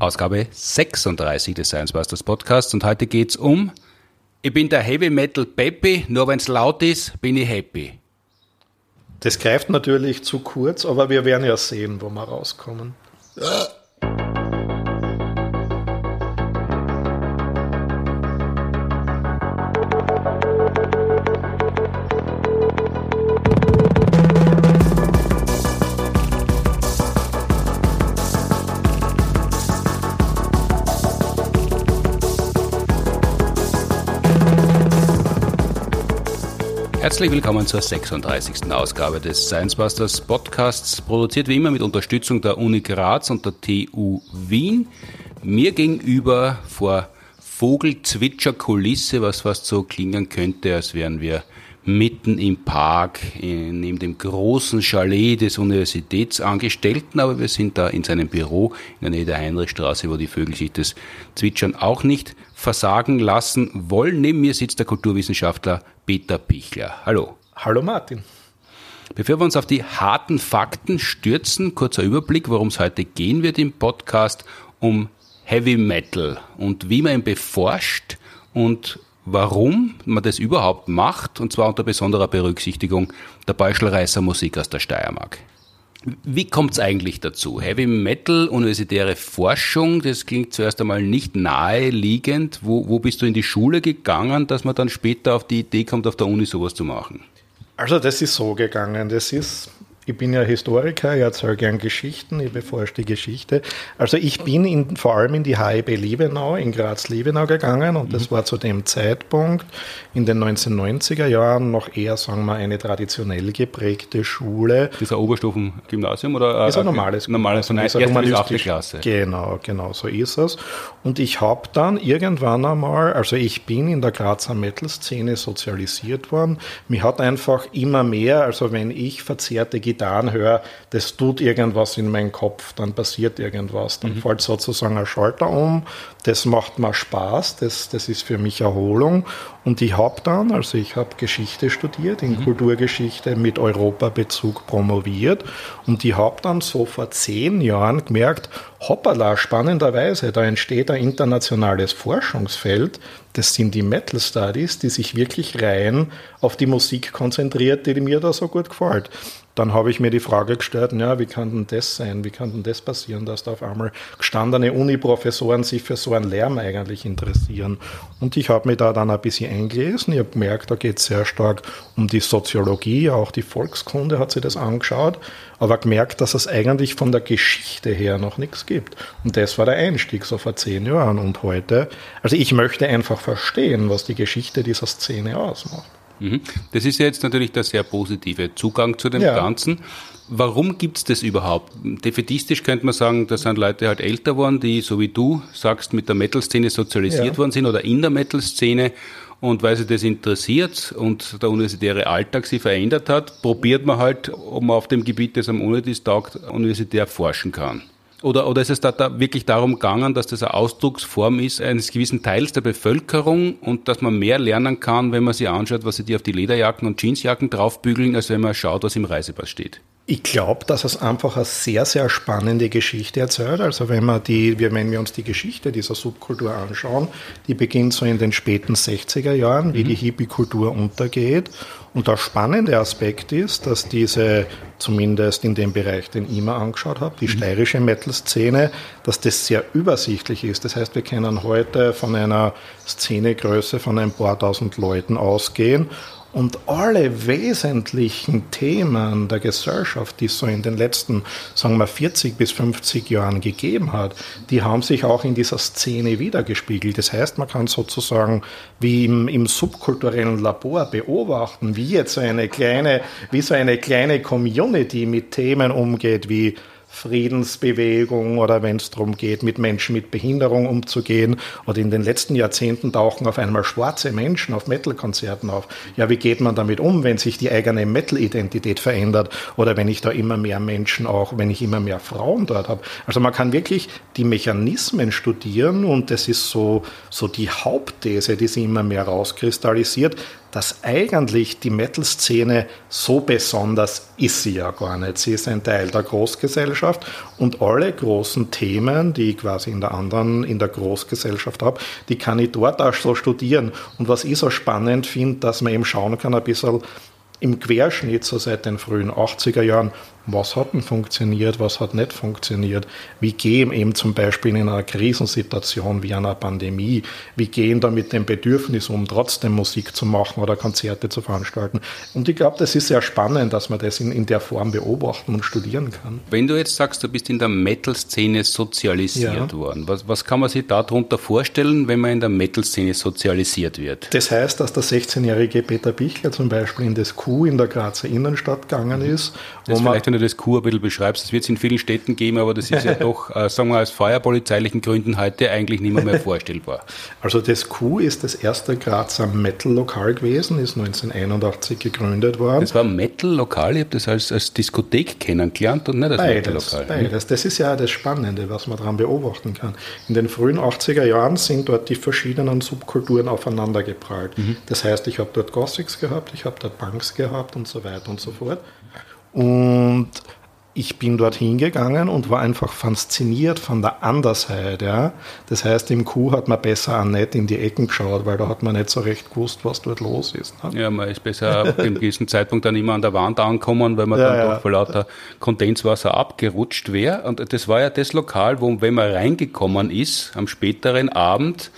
Ausgabe 36 des Science Busters Podcasts und heute geht's um Ich bin der Heavy Metal Peppy, nur wenn's laut ist, bin ich happy. Das greift natürlich zu kurz, aber wir werden ja sehen, wo wir rauskommen. Herzlich willkommen zur 36. Ausgabe des Science Busters Podcasts, produziert wie immer mit Unterstützung der Uni Graz und der TU Wien. Mir gegenüber vor Vogelzwitscherkulisse, was fast so klingen könnte, als wären wir mitten im Park, neben dem großen Chalet des Universitätsangestellten, aber wir sind da in seinem Büro in der Nähe der Heinrichstraße, wo die Vögel sich das Zwitschern auch nicht versagen lassen wollen. Neben mir sitzt der Kulturwissenschaftler Peter Pichler. Hallo. Hallo Martin. Bevor wir uns auf die harten Fakten stürzen, kurzer Überblick, worum es heute gehen wird im Podcast, um Heavy Metal und wie man ihn beforscht und warum man das überhaupt macht, und zwar unter besonderer Berücksichtigung der Beischelreißer Musik aus der Steiermark. Wie kommt es eigentlich dazu? Heavy Metal, universitäre Forschung, das klingt zuerst einmal nicht naheliegend. Wo, wo bist du in die Schule gegangen, dass man dann später auf die Idee kommt, auf der Uni sowas zu machen? Also das ist so gegangen. Das ist ich bin ja Historiker, ich erzähle gern Geschichten, ich beforsche die Geschichte. Also ich bin in, vor allem in die HIB Liebenau, in Graz-Liebenau gegangen und das mhm. war zu dem Zeitpunkt in den 1990er Jahren noch eher, sagen wir, eine traditionell geprägte Schule. Das ist ein Oberstufengymnasium oder? Ist ein normales normales, so eine erste Klasse. Genau, genau, so ist es. Und ich habe dann irgendwann einmal, also ich bin in der Grazer Metal-Szene sozialisiert worden. Mir hat einfach immer mehr, also wenn ich verzerrte Gitarre Gitarren höre, das tut irgendwas in meinen Kopf, dann passiert irgendwas, dann mhm. fällt sozusagen ein Schalter um, das macht mir Spaß, das, das ist für mich Erholung. Und ich habe dann, also ich habe Geschichte studiert, in mhm. Kulturgeschichte mit Europabezug promoviert. Und ich habe dann so vor zehn Jahren gemerkt, hoppala, spannenderweise, da entsteht ein internationales Forschungsfeld, das sind die Metal Studies, die sich wirklich rein auf die Musik konzentriert, die mir da so gut gefällt dann habe ich mir die Frage gestellt, ja, wie kann denn das sein? Wie kann denn das passieren, dass da auf einmal gestandene Uni-Professoren sich für so einen Lärm eigentlich interessieren? Und ich habe mich da dann ein bisschen eingelesen. Ich habe gemerkt, da geht es sehr stark um die Soziologie, auch die Volkskunde hat sich das angeschaut, aber gemerkt, dass es eigentlich von der Geschichte her noch nichts gibt. Und das war der Einstieg so vor zehn Jahren und heute. Also ich möchte einfach verstehen, was die Geschichte dieser Szene ausmacht. Mhm. Das ist ja jetzt natürlich der sehr positive Zugang zu dem ja. Ganzen. Warum gibt es das überhaupt? Defetistisch könnte man sagen, das sind Leute halt älter worden, die, so wie du sagst, mit der Metal-Szene sozialisiert ja. worden sind oder in der Metal-Szene. Und weil sie das interessiert und der universitäre Alltag sie verändert hat, probiert man halt, ob man auf dem Gebiet, das am Unitis taugt, universitär forschen kann. Oder, oder ist es da, da wirklich darum gegangen, dass das eine Ausdrucksform ist eines gewissen Teils der Bevölkerung und dass man mehr lernen kann, wenn man sich anschaut, was sie die auf die Lederjacken und Jeansjacken draufbügeln, als wenn man schaut, was im Reisepass steht? Ich glaube, dass es einfach eine sehr, sehr spannende Geschichte erzählt. Also wenn, wir die, wenn wir uns die Geschichte dieser Subkultur anschauen, die beginnt so in den späten 60er Jahren, wie mhm. die Hippie-Kultur untergeht. Und der spannende Aspekt ist, dass diese, zumindest in dem Bereich, den ich mir angeschaut habe, die mhm. steirische Metal-Szene, dass das sehr übersichtlich ist. Das heißt, wir können heute von einer Szenegröße von ein paar tausend Leuten ausgehen und alle wesentlichen Themen der Gesellschaft, die es so in den letzten, sagen wir, 40 bis 50 Jahren gegeben hat, die haben sich auch in dieser Szene wiedergespiegelt. Das heißt, man kann sozusagen wie im, im subkulturellen Labor beobachten, wie jetzt so eine kleine, wie so eine kleine Community mit Themen umgeht, wie Friedensbewegung oder wenn es darum geht, mit Menschen mit Behinderung umzugehen. Oder in den letzten Jahrzehnten tauchen auf einmal schwarze Menschen auf Metal-Konzerten auf. Ja, wie geht man damit um, wenn sich die eigene Metal-Identität verändert oder wenn ich da immer mehr Menschen auch, wenn ich immer mehr Frauen dort habe? Also man kann wirklich die Mechanismen studieren und das ist so, so die Hauptthese, die sich immer mehr rauskristallisiert, dass eigentlich die Metal-Szene so besonders ist sie ja gar nicht. Sie ist ein Teil der Großgesellschaft und alle großen Themen, die ich quasi in der anderen, in der Großgesellschaft habe, die kann ich dort auch so studieren. Und was ich so spannend finde, dass man eben schauen kann, ein bisschen im Querschnitt, so seit den frühen 80er Jahren, was hat denn funktioniert, was hat nicht funktioniert, wie gehen eben zum Beispiel in einer Krisensituation wie einer Pandemie, wie gehen da mit dem Bedürfnis um, trotzdem Musik zu machen oder Konzerte zu veranstalten. Und ich glaube, das ist sehr spannend, dass man das in, in der Form beobachten und studieren kann. Wenn du jetzt sagst, du bist in der Metal-Szene sozialisiert ja. worden, was, was kann man sich darunter vorstellen, wenn man in der Metal-Szene sozialisiert wird? Das heißt, dass der 16-jährige Peter Bichler zum Beispiel in das Q in der Grazer Innenstadt gegangen ist, wo man du das Kur ein bisschen beschreibst. Das wird es in vielen Städten geben, aber das ist ja doch, äh, sagen wir aus feuerpolizeilichen Gründen heute eigentlich nicht mehr, mehr vorstellbar. Also das Q ist das erste Grazer Metal-Lokal gewesen, ist 1981 gegründet worden. Das war Metal-Lokal, ich habe das als, als Diskothek kennengelernt und nicht als Metal-Lokal. Beides, das ist ja das Spannende, was man daran beobachten kann. In den frühen 80er Jahren sind dort die verschiedenen Subkulturen aufeinander geprallt. Mhm. Das heißt, ich habe dort Gothics gehabt, ich habe dort Punks gehabt und so weiter und so fort. Und ich bin dort hingegangen und war einfach fasziniert von der Andersheit. Ja? Das heißt, im Kuh hat man besser auch nicht in die Ecken geschaut, weil da hat man nicht so recht gewusst, was dort los ist. Ne? Ja, man ist besser ab einem gewissen Zeitpunkt dann immer an der Wand angekommen, weil man ja, dann ja. doch vor lauter Kondenswasser abgerutscht wäre. Und das war ja das Lokal, wo, wenn man reingekommen ist, am späteren Abend,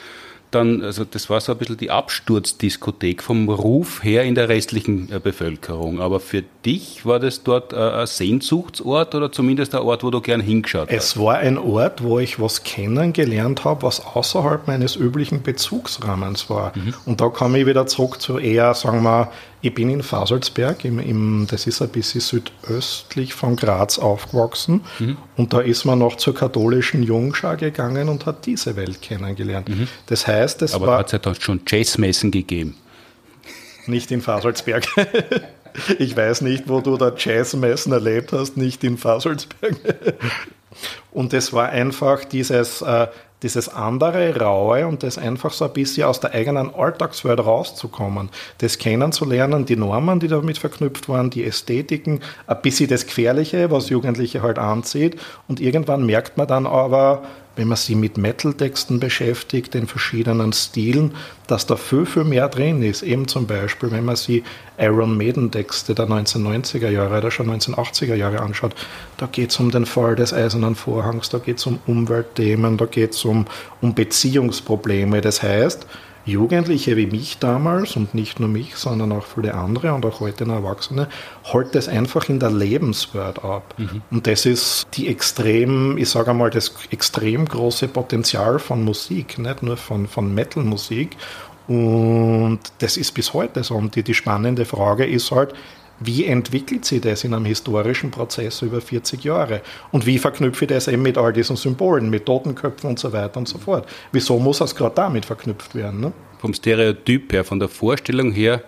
dann, also das war so ein bisschen die Absturzdiskothek vom Ruf her in der restlichen äh, Bevölkerung. Aber für dich war das dort äh, ein Sehnsuchtsort oder zumindest ein Ort, wo du gern hingeschaut hast? Es war ein Ort, wo ich was kennengelernt habe, was außerhalb meines üblichen Bezugsrahmens war. Mhm. Und da komme ich wieder zurück zu eher, sagen wir, ich bin in Fasalsberg, im, im, das ist ein bisschen südöstlich von Graz aufgewachsen. Mhm. Und da ist man noch zur katholischen Jungschar gegangen und hat diese Welt kennengelernt. Mhm. Das heißt, es Aber war. Aber hat es ja schon Jazzmessen gegeben? Nicht in Fasalsberg. ich weiß nicht, wo du da Jazzmessen erlebt hast, nicht in Fasalsberg. Und es war einfach dieses, äh, dieses andere Raue und das einfach so ein bisschen aus der eigenen Alltagswelt rauszukommen, das kennenzulernen, die Normen, die damit verknüpft waren, die Ästhetiken, ein bisschen das Gefährliche, was Jugendliche halt anzieht. Und irgendwann merkt man dann aber, wenn man sich mit Metal-Texten beschäftigt, in verschiedenen Stilen, dass da viel, viel mehr drin ist. Eben zum Beispiel, wenn man sich Iron Maiden-Texte der 1990er Jahre oder schon 1980er Jahre anschaut, da geht es um den Fall des Eisernen Vorhangs, da geht es um Umweltthemen, da geht es um, um Beziehungsprobleme. Das heißt, Jugendliche wie mich damals und nicht nur mich, sondern auch viele andere und auch heute Erwachsene, holt das einfach in der Lebenswelt ab. Mhm. Und das ist die extrem, ich sage einmal, das extrem große Potenzial von Musik, nicht nur von, von Metal-Musik. Und das ist bis heute so. Und die, die spannende Frage ist halt, wie entwickelt sich das in einem historischen Prozess über 40 Jahre? Und wie verknüpfe ich das eben mit all diesen Symbolen, mit Totenköpfen und so weiter und so fort? Wieso muss das gerade damit verknüpft werden? Ne? Vom Stereotyp her, von der Vorstellung her,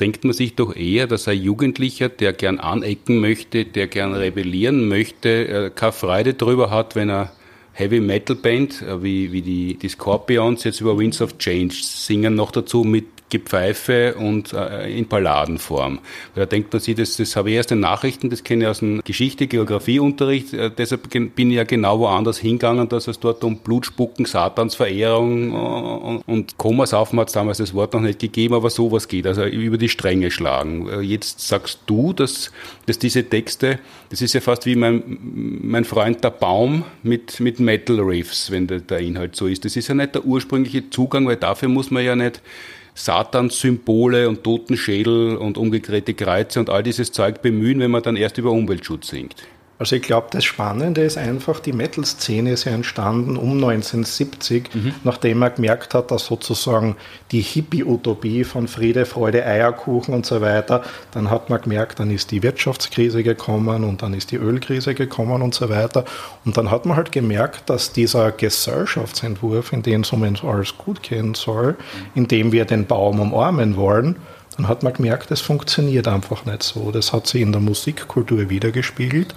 denkt man sich doch eher, dass ein Jugendlicher, der gern anecken möchte, der gern rebellieren möchte, äh, keine Freude darüber hat, wenn er Heavy Metal Band, äh, wie, wie die, die Scorpions jetzt über Winds of Change singen, noch dazu mit Gepfeife und äh, in Balladenform. Da denkt man sich, das, das habe ich erst in Nachrichten, das kenne ich aus dem Geschichte, Geografieunterricht, äh, deshalb bin ich ja genau woanders hingegangen, dass es dort um Blutspucken, Satansverehrung äh, und Komasaufen hat es damals das Wort noch nicht gegeben, aber sowas geht, also über die Stränge schlagen. Äh, jetzt sagst du, dass, dass diese Texte, das ist ja fast wie mein, mein Freund der Baum mit, mit Metal Riffs, wenn der, der Inhalt so ist. Das ist ja nicht der ursprüngliche Zugang, weil dafür muss man ja nicht Satanssymbole und Totenschädel und umgedrehte Kreuze und all dieses Zeug bemühen, wenn man dann erst über Umweltschutz singt. Also ich glaube, das Spannende ist einfach, die Metal-Szene ist ja entstanden um 1970, mhm. nachdem man gemerkt hat, dass sozusagen die Hippie-Utopie von Friede, Freude, Eierkuchen und so weiter, dann hat man gemerkt, dann ist die Wirtschaftskrise gekommen und dann ist die Ölkrise gekommen und so weiter. Und dann hat man halt gemerkt, dass dieser Gesellschaftsentwurf, in dem es um alles gut gehen soll, in dem wir den Baum umarmen wollen, dann hat man gemerkt, es funktioniert einfach nicht so. Das hat sich in der Musikkultur wiedergespiegelt.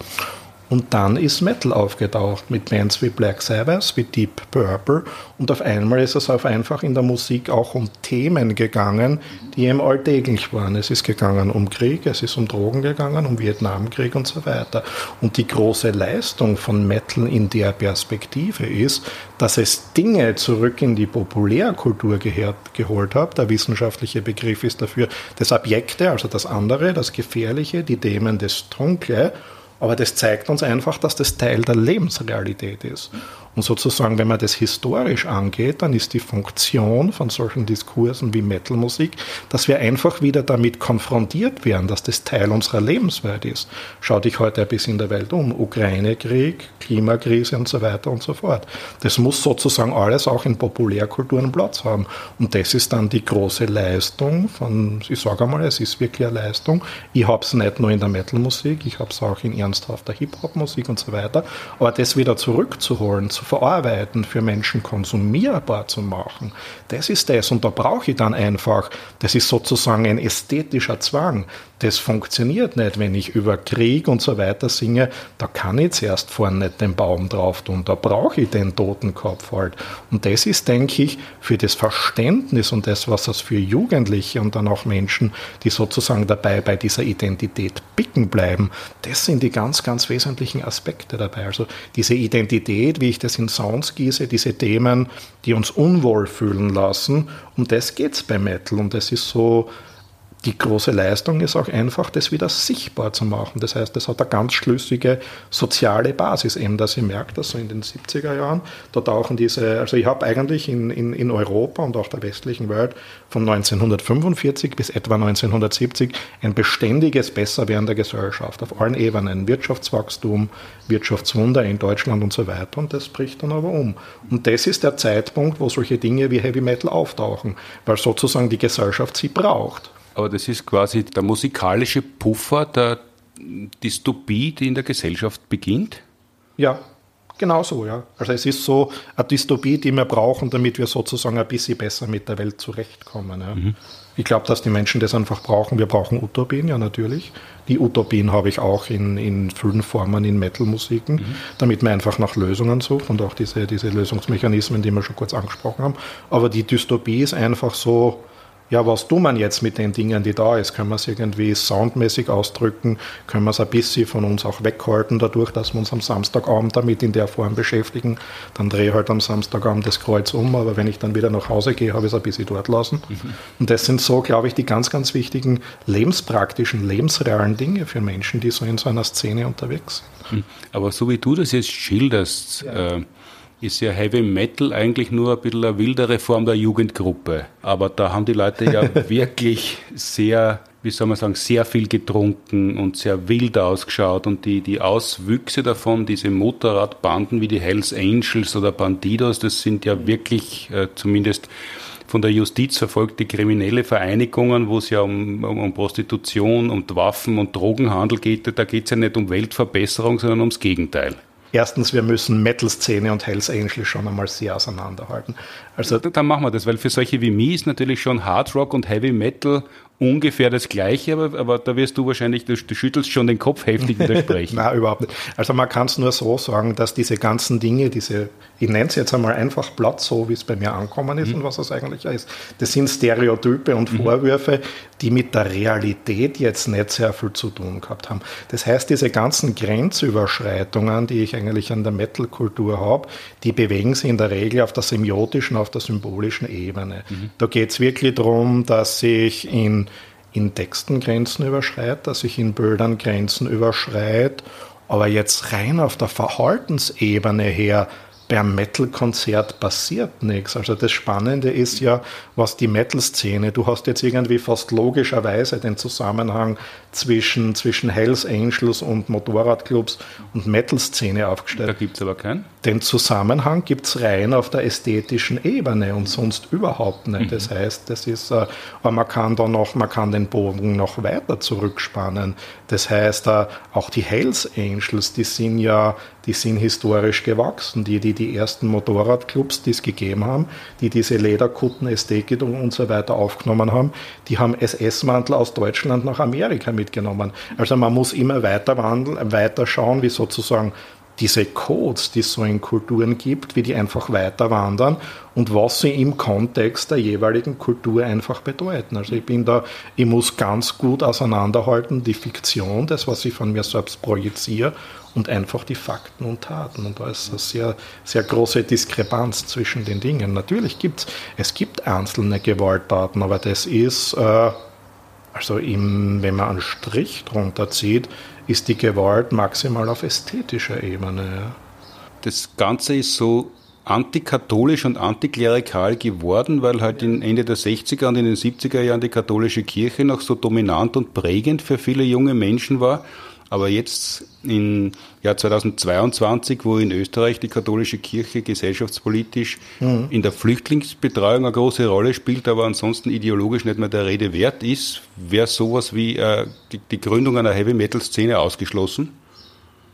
Und dann ist Metal aufgetaucht mit Bands wie Black Sabbath, wie Deep Purple. Und auf einmal ist es auf einfach in der Musik auch um Themen gegangen, die eben alltäglich waren. Es ist gegangen um Krieg, es ist um Drogen gegangen, um Vietnamkrieg und so weiter. Und die große Leistung von Metal in der Perspektive ist, dass es Dinge zurück in die Populärkultur geholt hat. Der wissenschaftliche Begriff ist dafür das Objekte, also das andere, das Gefährliche, die Themen, das Dunkle aber das zeigt uns einfach, dass das Teil der Lebensrealität ist. Und sozusagen, wenn man das historisch angeht, dann ist die Funktion von solchen Diskursen wie Metalmusik, dass wir einfach wieder damit konfrontiert werden, dass das Teil unserer Lebenswelt ist. Schau dich heute ein bisschen in der Welt um. Ukraine-Krieg, Klimakrise und so weiter und so fort. Das muss sozusagen alles auch in Populärkulturen Platz haben. Und das ist dann die große Leistung von, ich sage einmal, es ist wirklich eine Leistung. Ich habe es nicht nur in der Metalmusik, ich habe es auch in ernsthafter Hip-Hop-Musik und so weiter. Aber das wieder zurückzuholen, zu verarbeiten, für Menschen konsumierbar zu machen. Das ist das. Und da brauche ich dann einfach, das ist sozusagen ein ästhetischer Zwang. Das funktioniert nicht, wenn ich über Krieg und so weiter singe. Da kann ich zuerst vorne nicht den Baum drauf tun. Da brauche ich den Totenkopf halt. Und das ist, denke ich, für das Verständnis und das, was das für Jugendliche und dann auch Menschen, die sozusagen dabei bei dieser Identität bicken bleiben, das sind die ganz, ganz wesentlichen Aspekte dabei. Also diese Identität, wie ich das in Sounds gieße, diese Themen, die uns unwohl fühlen lassen, um das geht es bei Metal. Und das ist so, die große Leistung ist auch einfach, das wieder sichtbar zu machen. Das heißt, das hat eine ganz schlüssige soziale Basis, eben, dass ich merke, dass so in den 70er Jahren, da tauchen diese, also ich habe eigentlich in, in, in Europa und auch der westlichen Welt von 1945 bis etwa 1970 ein beständiges Besserwerden der Gesellschaft. Auf allen Ebenen, Wirtschaftswachstum, Wirtschaftswunder in Deutschland und so weiter. Und das bricht dann aber um. Und das ist der Zeitpunkt, wo solche Dinge wie Heavy Metal auftauchen, weil sozusagen die Gesellschaft sie braucht aber das ist quasi der musikalische Puffer der Dystopie, die in der Gesellschaft beginnt? Ja, genau so, ja. Also es ist so eine Dystopie, die wir brauchen, damit wir sozusagen ein bisschen besser mit der Welt zurechtkommen. Ja. Mhm. Ich glaube, dass die Menschen das einfach brauchen. Wir brauchen Utopien, ja natürlich. Die Utopien habe ich auch in, in vielen Formen in Metal-Musiken, mhm. damit man einfach nach Lösungen sucht und auch diese, diese Lösungsmechanismen, die wir schon kurz angesprochen haben. Aber die Dystopie ist einfach so, ja, was tut man jetzt mit den Dingen, die da ist? Können wir es irgendwie soundmäßig ausdrücken? Können wir es ein bisschen von uns auch weghalten, dadurch, dass wir uns am Samstagabend damit in der Form beschäftigen? Dann drehe ich halt am Samstagabend das Kreuz um, aber wenn ich dann wieder nach Hause gehe, habe ich es ein bisschen dort lassen. Mhm. Und das sind so, glaube ich, die ganz, ganz wichtigen lebenspraktischen, lebensrealen Dinge für Menschen, die so in so einer Szene unterwegs sind. Mhm. Aber so wie du das jetzt schilderst, ja. äh, ist ja Heavy Metal eigentlich nur ein bisschen eine wildere Form der Jugendgruppe. Aber da haben die Leute ja wirklich sehr, wie soll man sagen, sehr viel getrunken und sehr wild ausgeschaut. Und die, die Auswüchse davon, diese Motorradbanden wie die Hells Angels oder Bandidos, das sind ja wirklich äh, zumindest von der Justiz verfolgte kriminelle Vereinigungen, wo es ja um, um, um Prostitution, um Waffen und Drogenhandel geht. Da geht es ja nicht um Weltverbesserung, sondern ums Gegenteil. Erstens, wir müssen Metal-Szene und Hells Angels schon einmal sehr auseinanderhalten. Also dann machen wir das, weil für solche wie mich ist natürlich schon Hard Rock und Heavy Metal ungefähr das Gleiche, aber, aber da wirst du wahrscheinlich, du, du schüttelst schon den Kopf heftig widersprechen. Nein, überhaupt nicht. Also man kann es nur so sagen, dass diese ganzen Dinge, diese, ich nenne es jetzt einmal einfach platt, so wie es bei mir ankommen ist mhm. und was es eigentlich ist, das sind Stereotype und mhm. Vorwürfe, die mit der Realität jetzt nicht sehr viel zu tun gehabt haben. Das heißt, diese ganzen Grenzüberschreitungen, die ich eigentlich an der Metal-Kultur habe, die bewegen sich in der Regel auf der semiotischen, auf der symbolischen Ebene. Mhm. Da geht es wirklich darum, dass sich in in Texten Grenzen überschreitet, dass ich in Bildern Grenzen überschreitet, aber jetzt rein auf der Verhaltensebene her beim Metal-Konzert passiert nichts. Also das Spannende ist ja, was die Metal-Szene, du hast jetzt irgendwie fast logischerweise den Zusammenhang zwischen, zwischen Hells Angels und Motorradclubs und Metal-Szene aufgestellt. Da gibt es aber keinen. Den Zusammenhang gibt es rein auf der ästhetischen Ebene und sonst überhaupt nicht. Mhm. Das heißt, das ist, äh, man kann da noch, man kann den Bogen noch weiter zurückspannen. Das heißt, äh, auch die Hells Angels, die sind ja, die sind historisch gewachsen. Die, die, die ersten Motorradclubs, die es gegeben haben, die diese Lederkutten, Ästhetik und so weiter aufgenommen haben, die haben SS-Mantel aus Deutschland nach Amerika mitgenommen. Also man muss immer weiter wandeln, weiter schauen, wie sozusagen diese Codes, die es so in Kulturen gibt, wie die einfach weiter wandern und was sie im Kontext der jeweiligen Kultur einfach bedeuten. Also ich bin da, ich muss ganz gut auseinanderhalten, die Fiktion, das, was ich von mir selbst projiziere und einfach die Fakten und Taten. Und da ist eine sehr, sehr große Diskrepanz zwischen den Dingen. Natürlich gibt es, gibt einzelne Gewalttaten, aber das ist, äh, also im, wenn man einen Strich drunter zieht, ist die Gewalt maximal auf ästhetischer Ebene. Das Ganze ist so antikatholisch und antiklerikal geworden, weil halt in Ende der 60er und in den 70er Jahren die katholische Kirche noch so dominant und prägend für viele junge Menschen war aber jetzt im Jahr 2022, wo in Österreich die katholische Kirche gesellschaftspolitisch mhm. in der Flüchtlingsbetreuung eine große Rolle spielt, aber ansonsten ideologisch nicht mehr der Rede wert ist, wäre sowas wie äh, die, die Gründung einer Heavy-Metal-Szene ausgeschlossen?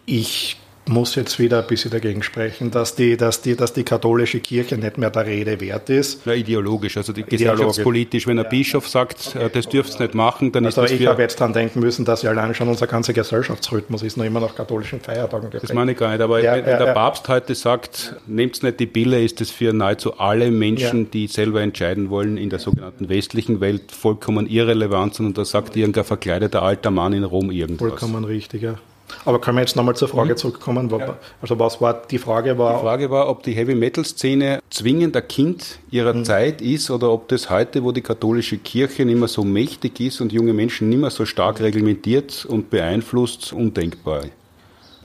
Ich muss jetzt wieder ein bisschen dagegen sprechen, dass die, dass die, dass die katholische Kirche nicht mehr der Rede wert ist. Na, ideologisch, also die gesellschaftspolitisch. Wenn ein Bischof sagt, okay. Äh, das dürft ihr nicht machen, dann also ist das ich habe jetzt dran denken müssen, dass ja allein schon unser ganzer Gesellschaftsrhythmus ist noch immer nach katholischen Feiertagen geprägt. Das meine ich gar nicht, aber ja, wenn ja, der ja. Papst heute sagt, nehmt nicht die Bille, ist das für nahezu alle Menschen, die selber entscheiden wollen, in der sogenannten westlichen Welt vollkommen irrelevant, und da sagt irgendein verkleideter alter Mann in Rom irgendwas. Vollkommen richtig, ja. Aber können wir jetzt nochmal zur Frage mhm. zurückkommen? Ja. Also was war die Frage war? Die Frage war, ob die Heavy Metal Szene zwingend ein Kind ihrer mhm. Zeit ist oder ob das heute, wo die katholische Kirche nicht mehr so mächtig ist und junge Menschen nicht mehr so stark reglementiert und beeinflusst, undenkbar.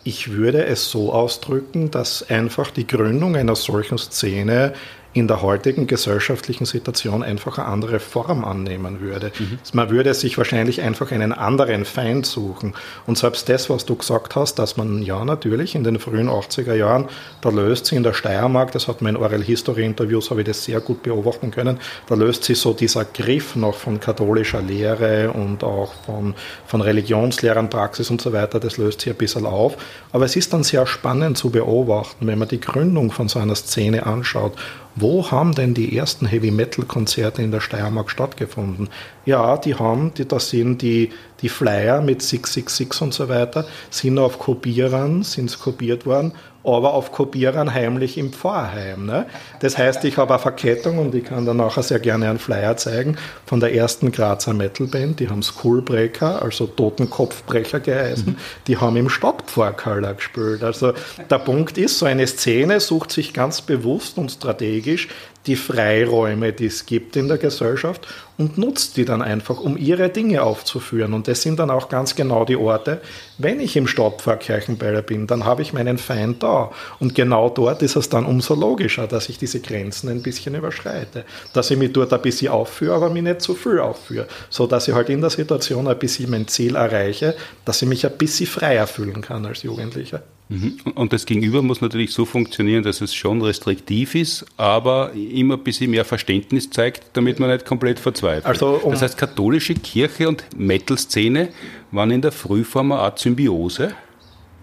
Ich würde es so ausdrücken, dass einfach die Gründung einer solchen Szene in der heutigen gesellschaftlichen Situation einfach eine andere Form annehmen würde. Mhm. Man würde sich wahrscheinlich einfach einen anderen Feind suchen. Und selbst das, was du gesagt hast, dass man ja natürlich in den frühen 80er Jahren, da löst sich in der Steiermark, das hat man in Oral History Interviews, habe ich das sehr gut beobachten können, da löst sich so dieser Griff noch von katholischer Lehre und auch von, von Religionslehrern, Praxis und so weiter, das löst sich ein bisschen auf. Aber es ist dann sehr spannend zu beobachten, wenn man die Gründung von so einer Szene anschaut wo haben denn die ersten Heavy Metal Konzerte in der Steiermark stattgefunden? Ja, die haben, die, das sind die, die Flyer mit 666 und so weiter, sind auf Kopierern, sind kopiert worden aber auf Kopierern heimlich im Pfarrheim. Ne? Das heißt, ich habe eine Verkettung und ich kann dann nachher sehr gerne einen Flyer zeigen von der ersten Grazer Metalband, die haben Skullbreaker, also Totenkopfbrecher geheißen, mhm. die haben im Stadtpfarrkeller gespielt. Also der Punkt ist, so eine Szene sucht sich ganz bewusst und strategisch die Freiräume, die es gibt in der Gesellschaft und nutzt die dann einfach, um ihre Dinge aufzuführen. Und das sind dann auch ganz genau die Orte. Wenn ich im Stadtpfarrkirchenbeiler bin, dann habe ich meinen Feind da. Und genau dort ist es dann umso logischer, dass ich diese Grenzen ein bisschen überschreite. Dass ich mich dort ein bisschen aufführe, aber mich nicht zu viel aufführe. So dass ich halt in der Situation ein bisschen mein Ziel erreiche, dass ich mich ein bisschen freier fühlen kann als Jugendlicher. Mhm. Und das Gegenüber muss natürlich so funktionieren, dass es schon restriktiv ist, aber immer ein bisschen mehr Verständnis zeigt, damit man nicht komplett verzweifelt. Also, um das heißt, katholische Kirche und Metal-Szene waren in der Frühform eine Art Symbiose.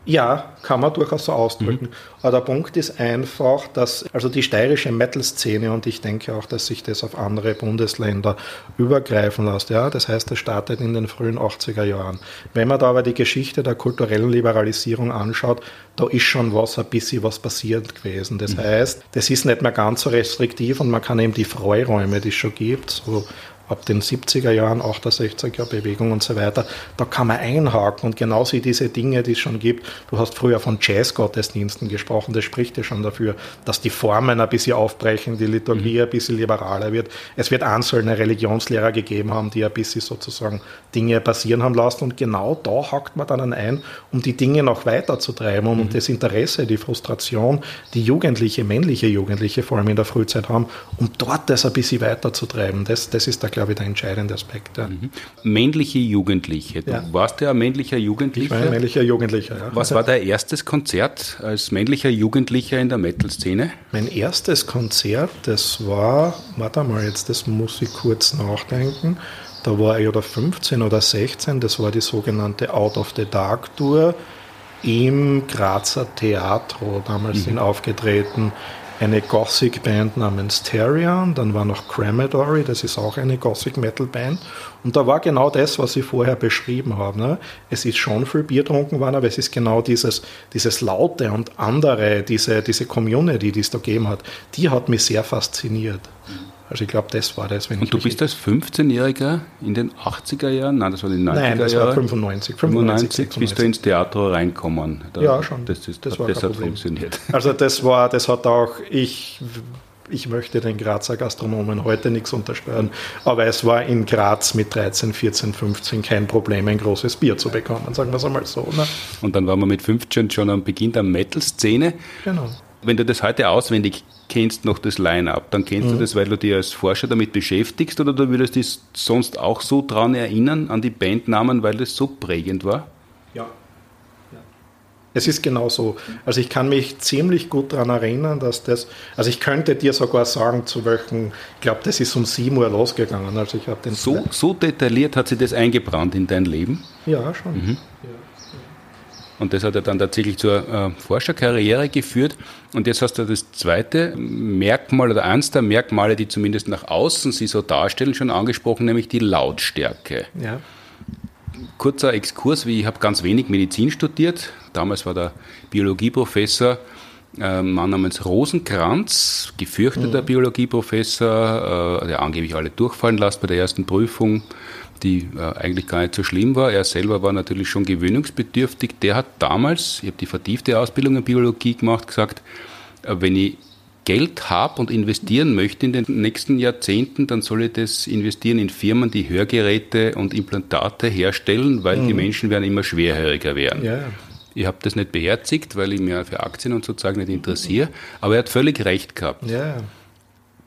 Ja, kann man durchaus so ausdrücken. Mhm. Aber der Punkt ist einfach, dass also die steirische Metal-Szene und ich denke auch, dass sich das auf andere Bundesländer übergreifen lässt. Ja, das heißt, es startet in den frühen 80er Jahren. Wenn man da aber die Geschichte der kulturellen Liberalisierung anschaut, da ist schon was, ein bisschen was passiert gewesen. Das mhm. heißt, das ist nicht mehr ganz so restriktiv und man kann eben die Freiräume, die es schon gibt, so ab den 70er Jahren, 68er Bewegung und so weiter, da kann man einhaken und genauso diese Dinge, die es schon gibt. Du hast früher von Jazz-Gottesdiensten gesprochen, das spricht ja schon dafür, dass die Formen ein bisschen aufbrechen, die Liturgie mhm. ein bisschen liberaler wird. Es wird einzelne Religionslehrer gegeben haben, die ein bisschen sozusagen Dinge passieren haben lassen und genau da hakt man dann ein, um die Dinge noch weiter zu treiben und mhm. das Interesse, die Frustration, die Jugendliche, männliche Jugendliche vor allem in der Frühzeit haben, um dort das ein bisschen weiterzutreiben. Das, das ist der glaube ich, der entscheidende Aspekt. Ja. Mhm. Männliche Jugendliche. Du ja. warst ja ein männlicher Jugendlicher. Ich war ein männlicher Jugendlicher, ja. Was war dein erstes Konzert als männlicher Jugendlicher in der Metal-Szene? Mein erstes Konzert, das war, warte mal jetzt, das muss ich kurz nachdenken. Da war ich oder 15 oder 16, das war die sogenannte Out of the Dark Tour im Grazer Theatro. Damals mhm. sind aufgetreten eine Gothic-Band namens Therion, dann war noch Crematory, das ist auch eine Gothic-Metal-Band. Und da war genau das, was ich vorher beschrieben habe. Ne? Es ist schon viel Bier getrunken worden, aber es ist genau dieses, dieses Laute und andere, diese, diese Community, die es da gegeben hat, die hat mich sehr fasziniert. Also ich glaube, das war das. und du bist als 15-Jähriger in den 80er Jahren, nein, das war in den 90er Nein, das Jahre, war 95. 95, 95 bist du ins Theater reinkommen. Da, ja, schon. Das, ist, das, das hat funktioniert. Also das war, das hat auch, ich, ich möchte den Grazer Gastronomen heute nichts untersteuern, aber es war in Graz mit 13, 14, 15 kein Problem, ein großes Bier zu bekommen, sagen wir es einmal so. Ne? Und dann waren wir mit 15 schon am Beginn der Metal-Szene. Genau. Wenn du das heute auswendig kennst noch das Line-up, dann kennst mhm. du das, weil du dich als Forscher damit beschäftigst oder du würdest dich sonst auch so dran erinnern, an die Bandnamen, weil das so prägend war? Ja. ja. Es ist genau so. Also ich kann mich ziemlich gut daran erinnern, dass das, also ich könnte dir sogar sagen, zu welchen, ich glaube, das ist um 7 Uhr losgegangen. Also ich den so, so detailliert hat sich das eingebrannt in dein Leben? Ja, schon. Mhm. Ja. Und das hat er dann tatsächlich zur äh, Forscherkarriere geführt. Und jetzt hast du das zweite Merkmal oder eins der Merkmale, die zumindest nach außen sie so darstellen, schon angesprochen, nämlich die Lautstärke. Ja. Kurzer Exkurs, wie ich habe ganz wenig Medizin studiert. Damals war der Biologieprofessor äh, ein Mann namens Rosenkranz, gefürchteter mhm. Biologieprofessor, äh, der angeblich alle durchfallen lässt bei der ersten Prüfung die äh, eigentlich gar nicht so schlimm war. Er selber war natürlich schon gewöhnungsbedürftig. Der hat damals, ich habe die vertiefte Ausbildung in Biologie gemacht, gesagt, äh, wenn ich Geld habe und investieren möchte in den nächsten Jahrzehnten, dann soll ich das investieren in Firmen, die Hörgeräte und Implantate herstellen, weil mhm. die Menschen werden immer schwerhöriger werden. Ja. Ich habe das nicht beherzigt, weil ich mir für Aktien und sozusagen nicht interessiere, aber er hat völlig recht gehabt. Ja.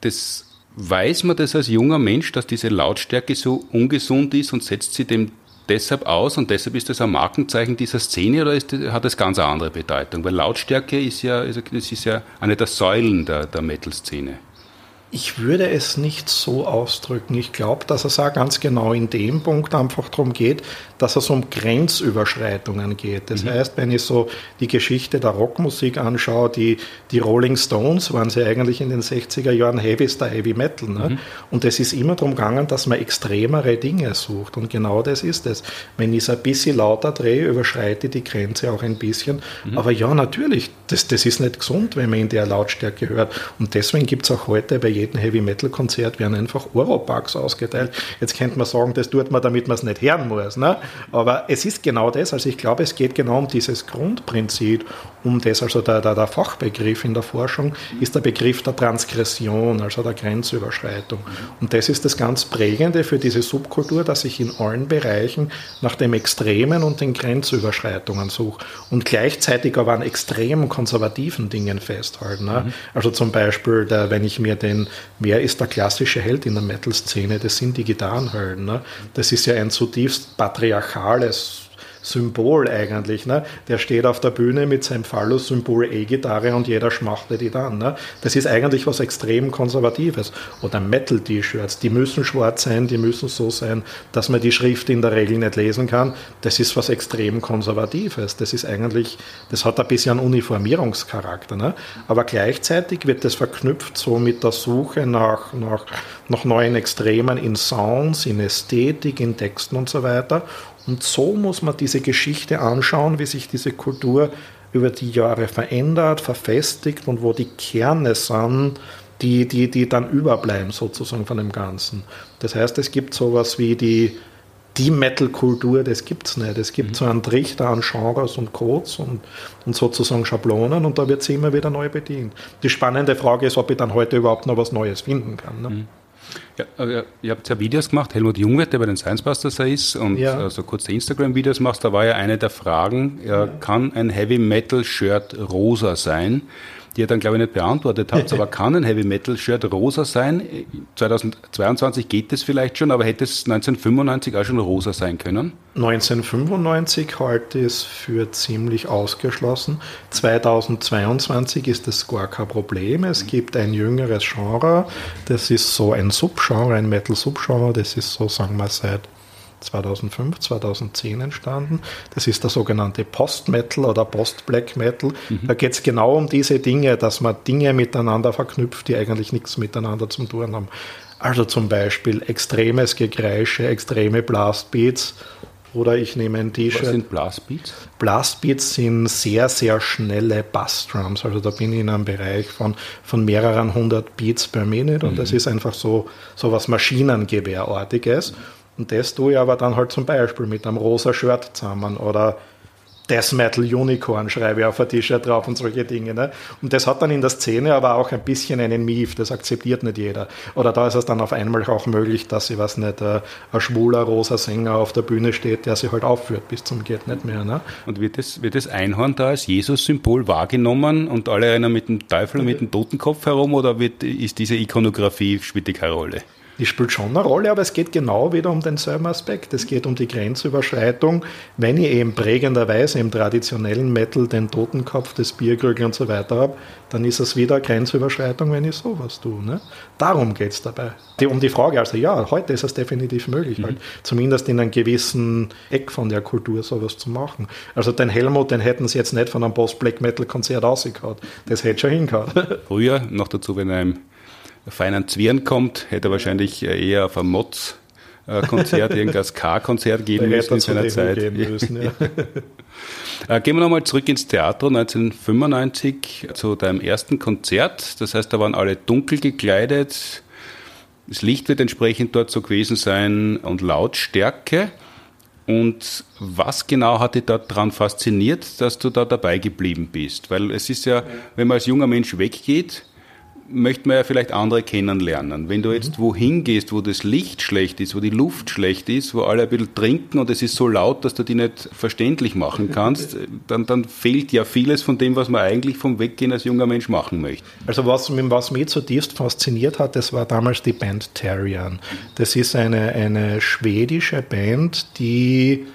Das Weiß man das als junger Mensch, dass diese Lautstärke so ungesund ist und setzt sie dem deshalb aus und deshalb ist das ein Markenzeichen dieser Szene oder ist, hat das ganz eine andere Bedeutung? Weil Lautstärke ist ja, das ist ja eine der Säulen der, der Metal-Szene. Ich würde es nicht so ausdrücken. Ich glaube, dass es auch ganz genau in dem Punkt einfach darum geht, dass es um Grenzüberschreitungen geht. Das mhm. heißt, wenn ich so die Geschichte der Rockmusik anschaue, die, die Rolling Stones waren sie eigentlich in den 60er Jahren Heavy Star Heavy Metal. Ne? Mhm. Und es ist immer darum gegangen, dass man extremere Dinge sucht. Und genau das ist es. Wenn ich es ein bisschen lauter drehe, überschreite ich die Grenze auch ein bisschen. Mhm. Aber ja, natürlich, das, das ist nicht gesund, wenn man in der Lautstärke hört. Und deswegen gibt es auch heute bei jedem Heavy Metal Konzert werden einfach Oropax ausgeteilt. Jetzt könnte man sagen, das tut man, damit man es nicht hören muss. Ne? Aber es ist genau das. Also ich glaube, es geht genau um dieses Grundprinzip, um das, also der, der, der Fachbegriff in der Forschung ist der Begriff der Transgression, also der Grenzüberschreitung. Und das ist das ganz Prägende für diese Subkultur, dass ich in allen Bereichen nach dem Extremen und den Grenzüberschreitungen suche und gleichzeitig aber an extrem konservativen Dingen festhalten. Ne? Also zum Beispiel, der, wenn ich mir den, wer ist der klassische Held in der Metal-Szene, das sind die Gitarrenhelden. Ne? Das ist ja ein zutiefst patriarchales Symbol eigentlich. Ne? Der steht auf der Bühne mit seinem Phallus-Symbol E-Gitarre und jeder schmachtet die dann. Ne? Das ist eigentlich was extrem Konservatives. Oder Metal-T-Shirts, die müssen schwarz sein, die müssen so sein, dass man die Schrift in der Regel nicht lesen kann. Das ist was extrem Konservatives. Das ist eigentlich, das hat ein bisschen einen Uniformierungscharakter. Ne? Aber gleichzeitig wird das verknüpft so mit der Suche nach, nach, nach neuen Extremen in Sounds, in Ästhetik, in Texten und so weiter. Und so muss man diese Geschichte anschauen, wie sich diese Kultur über die Jahre verändert, verfestigt und wo die Kerne sind, die, die, die dann überbleiben sozusagen von dem Ganzen. Das heißt, es gibt sowas wie die, die Metal-Kultur, das gibt es nicht. Es gibt mhm. so einen Trichter an Genres und Codes und, und sozusagen Schablonen und da wird sie immer wieder neu bedient. Die spannende Frage ist, ob ich dann heute überhaupt noch was Neues finden kann. Ne? Mhm. Ja, ihr habt ja Videos gemacht, Helmut Jungwirth, der bei den Science Busters ist und ja. so also kurze Instagram-Videos machst, da war ja eine der Fragen, ja, kann ein Heavy Metal Shirt rosa sein? Die ihr dann, glaube ich, nicht beantwortet habt. Aber kann ein Heavy Metal Shirt rosa sein? 2022 geht es vielleicht schon, aber hätte es 1995 auch schon rosa sein können? 1995 halte ich es für ziemlich ausgeschlossen. 2022 ist das gar kein Problem. Es gibt ein jüngeres Genre, das ist so ein Subgenre, ein Metal-Subgenre, das ist so, sagen wir, seit 2005, 2010 entstanden. Das ist der sogenannte Post-Metal oder Post-Black Metal. Mhm. Da geht es genau um diese Dinge, dass man Dinge miteinander verknüpft, die eigentlich nichts miteinander zu tun haben. Also zum Beispiel extremes Gekreische, extreme Blastbeats, oder ich nehme ein T-Shirt. Was sind Blastbeats? Blastbeats sind sehr, sehr schnelle Bassdrums. Also da bin ich in einem Bereich von, von mehreren hundert Beats per Minute und mhm. das ist einfach so, so was Maschinengewehrartiges. Und das tue ich aber dann halt zum Beispiel mit einem rosa Shirt zusammen oder Death Metal Unicorn schreibe ich auf ein T-Shirt drauf und solche Dinge. Ne? Und das hat dann in der Szene aber auch ein bisschen einen Mief, das akzeptiert nicht jeder. Oder da ist es dann auf einmal auch möglich, dass ich weiß nicht, äh, ein schwuler rosa Sänger auf der Bühne steht, der sich halt aufführt bis zum geht nicht mehr. Ne? Und wird das, wird das Einhorn da als Jesus-Symbol wahrgenommen und alle rennen mit dem Teufel und mit dem Totenkopf herum oder wird, ist diese Ikonografie spielt die keine Rolle? Die spielt schon eine Rolle, aber es geht genau wieder um denselben Aspekt. Es geht um die Grenzüberschreitung. Wenn ich eben prägenderweise im traditionellen Metal den Totenkopf, das Bierkrügel und so weiter habe, dann ist es wieder Grenzüberschreitung, wenn ich sowas tue. Ne? Darum geht es dabei. Die, um die Frage, also ja, heute ist es definitiv möglich, mhm. halt, zumindest in einem gewissen Eck von der Kultur sowas zu machen. Also den Helmut, den hätten sie jetzt nicht von einem Post-Black-Metal-Konzert ausgehauen. Das hätte schon hingehauen. Früher, noch dazu, wenn er Zwirn kommt, hätte er wahrscheinlich eher auf ein Mods Konzert, irgendein Ska-Konzert geben müssen in seiner Zeit. Müssen, ja. Äh, gehen wir nochmal zurück ins Theater 1995 zu deinem ersten Konzert. Das heißt, da waren alle dunkel gekleidet. Das Licht wird entsprechend dort so gewesen sein und Lautstärke. Und was genau hat dich daran fasziniert, dass du da dabei geblieben bist? Weil es ist ja, wenn man als junger Mensch weggeht, möchte man ja vielleicht andere kennenlernen. Wenn du jetzt mhm. wohin gehst, wo das Licht schlecht ist, wo die Luft schlecht ist, wo alle ein bisschen trinken und es ist so laut, dass du die nicht verständlich machen kannst, dann, dann fehlt ja vieles von dem, was man eigentlich vom Weggehen als junger Mensch machen möchte. Also was, was mich zutiefst fasziniert hat, das war damals die Band Terrian. Das ist eine, eine schwedische Band, die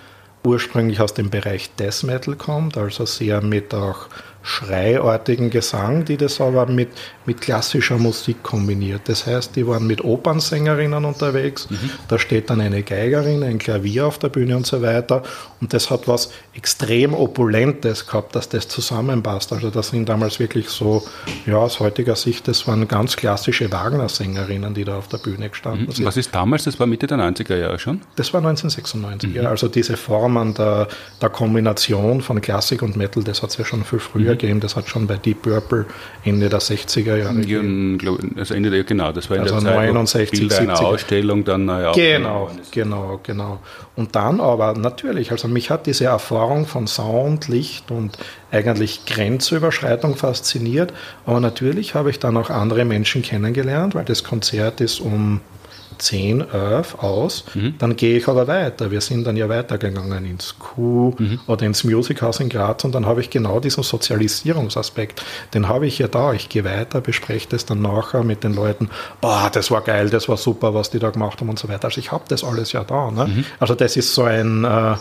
ursprünglich aus dem Bereich Death Metal kommt, also sehr mit auch schreiartigen Gesang, die das aber mit, mit klassischer Musik kombiniert. Das heißt, die waren mit Opernsängerinnen unterwegs, mhm. da steht dann eine Geigerin, ein Klavier auf der Bühne und so weiter und das hat was extrem Opulentes gehabt, dass das zusammenpasst. Also das sind damals wirklich so, ja, aus heutiger Sicht, das waren ganz klassische Wagner-Sängerinnen, die da auf der Bühne gestanden mhm. sind. Was ist damals? Das war Mitte der 90er Jahre schon? Das war 1996, mhm. ja. Also diese Formen der, der Kombination von Klassik und Metal, das hat es ja schon viel früher. Gegeben. Das hat schon bei Deep Purple Ende der 60er Jahre ja, gegeben. Also Ende der, genau, das war in also der Zeit, 69, Bilder 70er. Ausstellung dann neu Genau, genau, genau. Und dann aber natürlich, also mich hat diese Erfahrung von Sound, Licht und eigentlich Grenzüberschreitung fasziniert. Aber natürlich habe ich dann auch andere Menschen kennengelernt, weil das Konzert ist um 10, 11 aus, mhm. dann gehe ich aber weiter. Wir sind dann ja weitergegangen ins Q mhm. oder ins Music House in Graz und dann habe ich genau diesen Sozialisierungsaspekt, den habe ich ja da. Ich gehe weiter, bespreche das dann nachher mit den Leuten, boah, das war geil, das war super, was die da gemacht haben und so weiter. Also ich habe das alles ja da. Ne? Mhm. Also das ist so ein... Äh,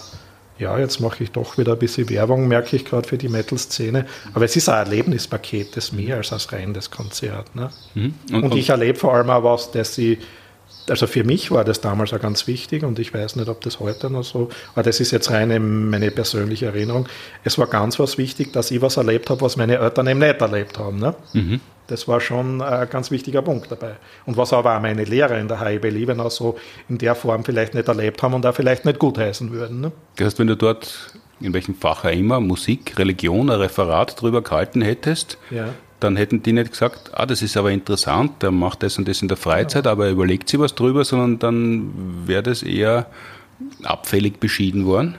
ja, jetzt mache ich doch wieder ein bisschen Werbung, merke ich gerade für die Metal-Szene. Aber es ist ein Erlebnispaket, das mehr als das rein das Konzert. Ne? Mhm. Und, und, ich erlebe vor allem auch was, dass sie also für mich war das damals auch ganz wichtig und ich weiß nicht, ob das heute noch so, aber das ist jetzt reine meine persönliche Erinnerung. Es war ganz was wichtig, dass ich was erlebt habe, was meine Eltern eben nicht erlebt haben. Ne? Mhm. Das war schon ein ganz wichtiger Punkt dabei. Und was aber auch meine Lehrer in der HIB Liebenau so in der Form vielleicht nicht erlebt haben und auch vielleicht nicht gutheißen würden. Ne? Das heißt, wenn du dort in welchem Fach auch immer Musik, Religion, ein Referat drüber gehalten hättest, ja dann hätten die nicht gesagt, ah, das ist aber interessant, der macht das und das in der Freizeit, aber er überlegt sich was drüber, sondern dann wäre das eher abfällig beschieden worden.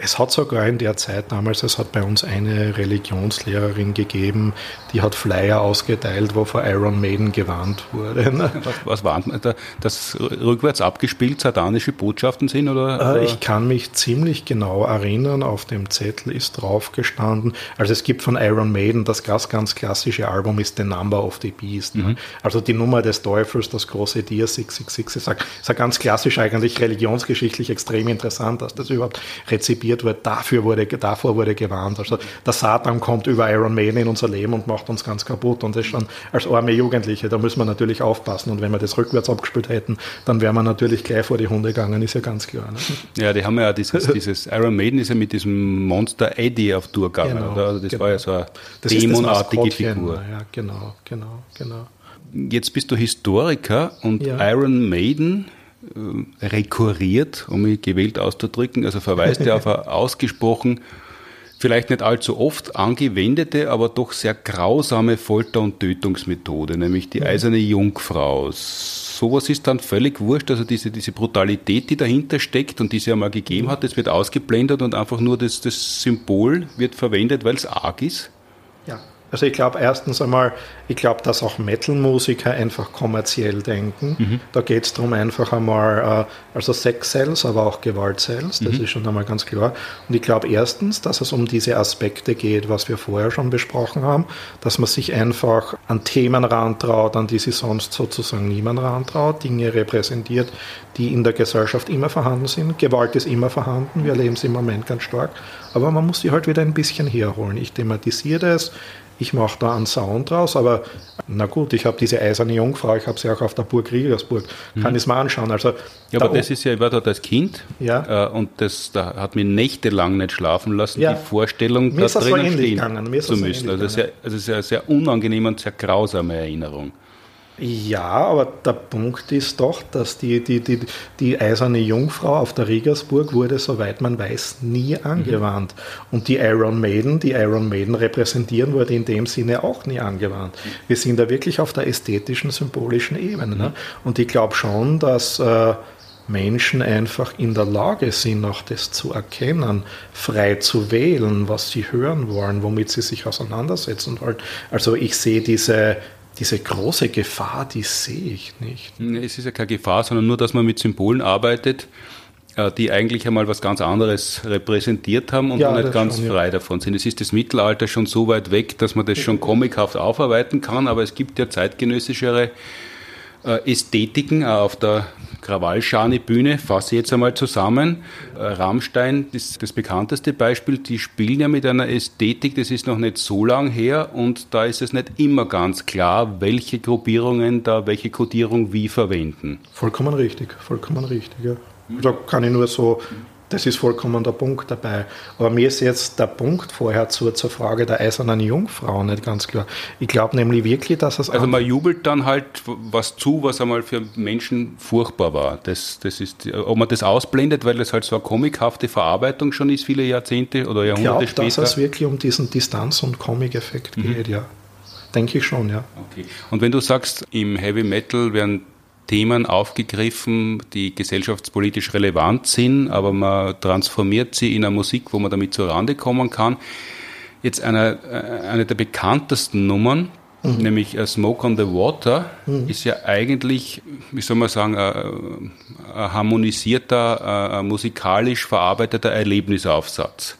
Es hat sogar in der Zeit damals, es hat bei uns eine Religionslehrerin gegeben, die hat Flyer ausgeteilt, wo vor Iron Maiden gewarnt wurde. Was, was warnt man? Dass rückwärts abgespielt satanische Botschaften sind? Oder, oder? Ich kann mich ziemlich genau erinnern, auf dem Zettel ist drauf gestanden, also es gibt von Iron Maiden, das ganz, ganz klassische Album ist The Number of the Beast. Mhm. Also die Nummer des Teufels, das große Tier 666, ist, ist ganz klassisch eigentlich religionsgeschichtlich extrem interessant, dass das überhaupt rezipiert wurde, dafür wurde, davor wurde gewarnt. Also der Satan kommt über Iron Maiden in unser Leben und macht uns ganz kaputt. Und das schon als arme Jugendliche, da müssen wir natürlich aufpassen. Und wenn wir das rückwärts abgespielt hätten, dann wären wir natürlich gleich vor die Hunde gegangen, ist ja ganz klar. Ne? Ja, die haben ja dieses, dieses Iron Maiden ist ja mit diesem Monster Eddie auf Tour gegangen, genau, oder? Also das genau. war ja so eine dämonartige Figur. Ja, genau, genau, genau. Jetzt bist du Historiker und ja. Iron Maiden rekurriert, um mich gewählt auszudrücken, also verweist ja auf eine ausgesprochen, vielleicht nicht allzu oft angewendete, aber doch sehr grausame Folter- und Tötungsmethode, nämlich die eiserne Jungfrau. Sowas ist dann völlig wurscht, also diese, diese Brutalität, die dahinter steckt und die es ja mal gegeben hat, das wird ausgeblendet und einfach nur das, das Symbol wird verwendet, weil es arg ist. Also ich glaube erstens einmal, ich glaube, dass auch Metal-Musiker einfach kommerziell denken. Mhm. Da geht es darum einfach einmal, äh, also Sex-Sales, aber auch Gewalt-Sales, das mhm. ist schon einmal ganz klar. Und ich glaube erstens, dass es um diese Aspekte geht, was wir vorher schon besprochen haben, dass man sich einfach an Themen rantraut, an die sich sonst sozusagen niemand rantraut, Dinge repräsentiert, die in der Gesellschaft immer vorhanden sind. Gewalt ist immer vorhanden, wir erleben es im Moment ganz stark, aber man muss sie halt wieder ein bisschen herholen. Ich thematisiere das, ich mache da einen Sound draus, aber na gut, ich habe diese eiserne Jungfrau, ich habe sie auch auf der Burg Riegersburg, kann mhm. ich es mal anschauen. Also, ja, aber das ist ja, ich war dort als Kind ja. Äh, und das da hat mich nächtelang nicht schlafen lassen, ja. die Vorstellung, da drinnen stehen zu müssen. Also, sehr, also sehr, sehr unangenehme und sehr grausame Erinnerung. Ja, aber der Punkt ist doch, dass die, die, die, die eiserne Jungfrau auf der Riegersburg wurde, soweit man weiß, nie angewandt. Mhm. Und die Iron Maiden, die Iron Maiden repräsentieren, wurde in dem Sinne auch nie angewandt. Wir sind da wirklich auf der ästhetischen, symbolischen Ebene. Ne? Und ich glaube schon, dass äh, Menschen einfach in der Lage sind, auch das zu erkennen, frei zu wählen, was sie hören wollen, womit sie sich auseinandersetzen wollen. Also ich sehe diese diese große Gefahr, die sehe ich nicht. Es ist ja keine Gefahr, sondern nur, dass man mit Symbolen arbeitet, äh, die eigentlich einmal was ganz anderes repräsentiert haben und ja, nicht ganz schon, frei ja. davon sind. Es ist das Mittelalter schon so weit weg, dass man das schon comichaft aufarbeiten kann, aber es gibt ja zeitgenössischere äh, Ästhetiken auf der Krawallschane-Bühne, fasse ich jetzt einmal zusammen. Äh, Rammstein ist das bekannteste Beispiel, die spielen ja mit einer Ästhetik, das ist noch nicht so lang her und da ist es nicht immer ganz klar, welche Gruppierungen da welche Kodierung wie verwenden. Vollkommen richtig, vollkommen richtig, ja. Da kann ich nur so das ist vollkommen der Punkt dabei. Aber mir ist jetzt der Punkt vorher zur, zur Frage der eisernen Jungfrau nicht ganz klar. Ich glaube nämlich wirklich, dass es. Also man jubelt dann halt was zu, was einmal für Menschen furchtbar war. Das, das ist, ob man das ausblendet, weil das halt so eine komikhafte Verarbeitung schon ist, viele Jahrzehnte oder Jahrhunderte ich glaub, später. dass es wirklich um diesen Distanz- und Comic-Effekt mhm. geht, ja. Denke ich schon, ja. Okay. Und wenn du sagst, im Heavy Metal werden Themen aufgegriffen, die gesellschaftspolitisch relevant sind, aber man transformiert sie in eine Musik, wo man damit zur Rande kommen kann. Jetzt eine, äh, eine der bekanntesten Nummern, mhm. nämlich A Smoke on the Water, mhm. ist ja eigentlich, wie soll man sagen, ein, ein harmonisierter, ein musikalisch verarbeiteter Erlebnisaufsatz.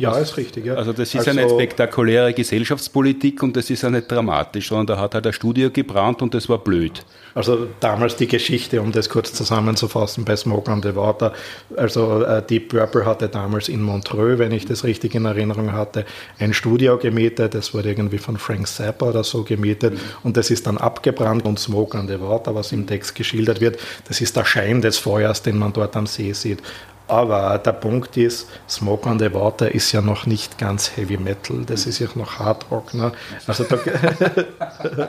Ja, ist richtig. Ja. Also das ist also, eine spektakuläre Gesellschaftspolitik und das ist ja nicht dramatisch, sondern da hat halt ein Studio gebrannt und das war blöd. Also damals die Geschichte, um das kurz zusammenzufassen, bei Smoke on the Water. Also äh, Deep Purple hatte damals in Montreux, wenn ich das richtig in Erinnerung hatte, ein Studio gemietet. Das wurde irgendwie von Frank Zappa oder so gemietet mhm. und das ist dann abgebrannt und Smoke on the Water, was im Text geschildert wird, das ist der Schein des Feuers, den man dort am See sieht. Aber der Punkt ist, Smoke on the Water ist ja noch nicht ganz Heavy Metal, das ist ja noch Hard Rock. Ne? Also, da,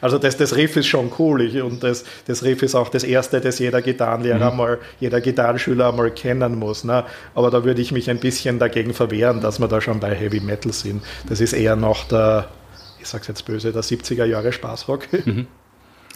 also das, das Riff ist schon cool ich, und das, das Riff ist auch das erste, das jeder Gitarrenlehrer mhm. mal, jeder Gitarrenschüler mal kennen muss. Ne? Aber da würde ich mich ein bisschen dagegen verwehren, dass wir da schon bei Heavy Metal sind. Das ist eher noch der, ich sag's jetzt böse, der 70er Jahre Spaßrock. Mhm.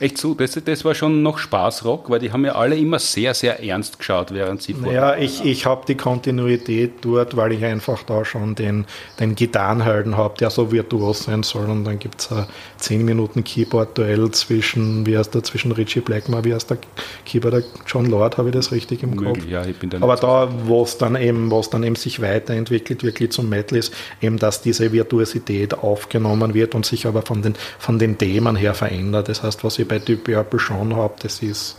Echt so, das, das war schon noch Spaßrock, weil die haben ja alle immer sehr, sehr ernst geschaut, während sie vor. Ja, ich, ich habe die Kontinuität dort, weil ich einfach da schon den, den Gitarrenhelden habe, der so virtuos sein soll. Und dann gibt es ein 10 Minuten Keyboard-Duell zwischen, wie heißt der, zwischen Richie Blackmore, wie heißt der Keyboarder John Lord, habe ich das richtig im Möglich, Kopf? Ja, ich bin da Aber da, wo es dann eben, wo es dann eben sich weiterentwickelt, wirklich zum Metal ist, eben, dass diese Virtuosität aufgenommen wird und sich aber von den, von den Themen her verändert. Das heißt, was ich bei Deep Purple schon habe, das ist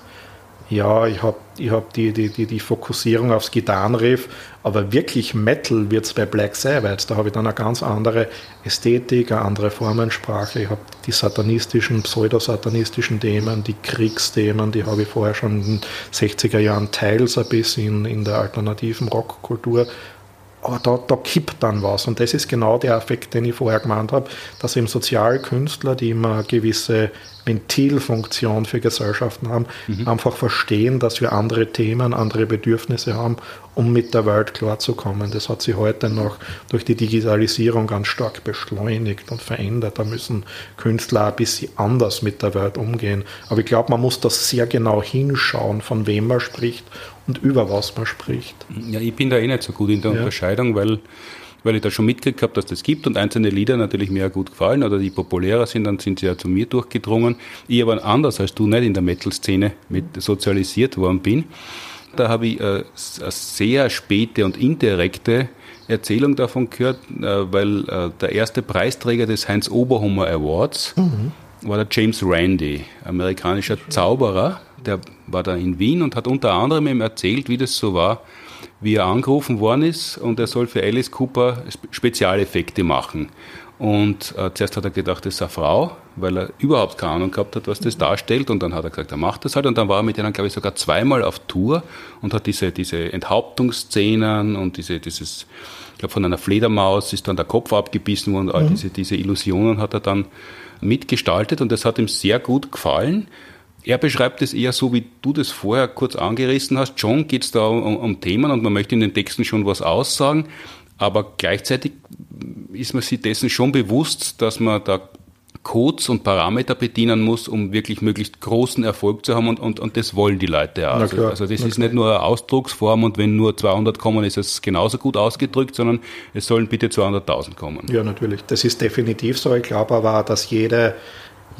ja, ich habe ich hab die, die, die, die Fokussierung aufs Gitarrenriff, aber wirklich Metal wird es bei Black Sabbath. Da habe ich dann eine ganz andere Ästhetik, eine andere Formensprache. Ich habe die satanistischen, pseudosatanistischen Themen, die Kriegsthemen, die habe ich vorher schon in den 60er Jahren teils ein bisschen in der alternativen Rockkultur aber da, da kippt dann was. Und das ist genau der Effekt, den ich vorher gemeint habe, dass eben Sozialkünstler, die immer eine gewisse Ventilfunktion für Gesellschaften haben, mhm. einfach verstehen, dass wir andere Themen, andere Bedürfnisse haben, um mit der Welt klarzukommen. Das hat sich heute noch durch die Digitalisierung ganz stark beschleunigt und verändert. Da müssen Künstler ein bisschen anders mit der Welt umgehen. Aber ich glaube, man muss das sehr genau hinschauen, von wem man spricht und über was man spricht. Ja, ich bin da eh nicht so gut in der ja. Unterscheidung, weil, weil ich da schon mitgekriegt habe, dass das gibt und einzelne Lieder natürlich mir gut gefallen oder die populärer sind, dann sind sie ja zu mir durchgedrungen. Ich aber anders als du nicht in der Metal-Szene mit sozialisiert worden bin. Da habe ich äh, eine sehr späte und indirekte Erzählung davon gehört, äh, weil äh, der erste Preisträger des Heinz Oberhummer Awards mhm. war der James Randi, amerikanischer Zauberer, der war da in Wien und hat unter anderem ihm erzählt, wie das so war, wie er angerufen worden ist und er soll für Alice Cooper Spezialeffekte machen. Und äh, zuerst hat er gedacht, das ist eine Frau, weil er überhaupt keine Ahnung gehabt hat, was das darstellt. Und dann hat er gesagt, er macht das halt. Und dann war er mit denen, glaube ich, sogar zweimal auf Tour und hat diese, diese Enthauptungsszenen und diese, dieses, ich glaube, von einer Fledermaus ist dann der Kopf abgebissen worden. All mhm. diese, diese Illusionen hat er dann mitgestaltet und das hat ihm sehr gut gefallen. Er beschreibt es eher so, wie du das vorher kurz angerissen hast. Schon geht es da um, um, Themen und man möchte in den Texten schon was aussagen, aber gleichzeitig ist man sich dessen schon bewusst, dass man da Codes und Parameter bedienen muss, um wirklich möglichst großen Erfolg zu haben und, und, und das wollen die Leute auch. Also, also das ist nicht nur eine Ausdrucksform und wenn nur 200 kommen, ist es genauso gut ausgedrückt, sondern es sollen bitte 200.000 kommen. Ja, natürlich. Das ist definitiv so. Ich glaube aber, dass jede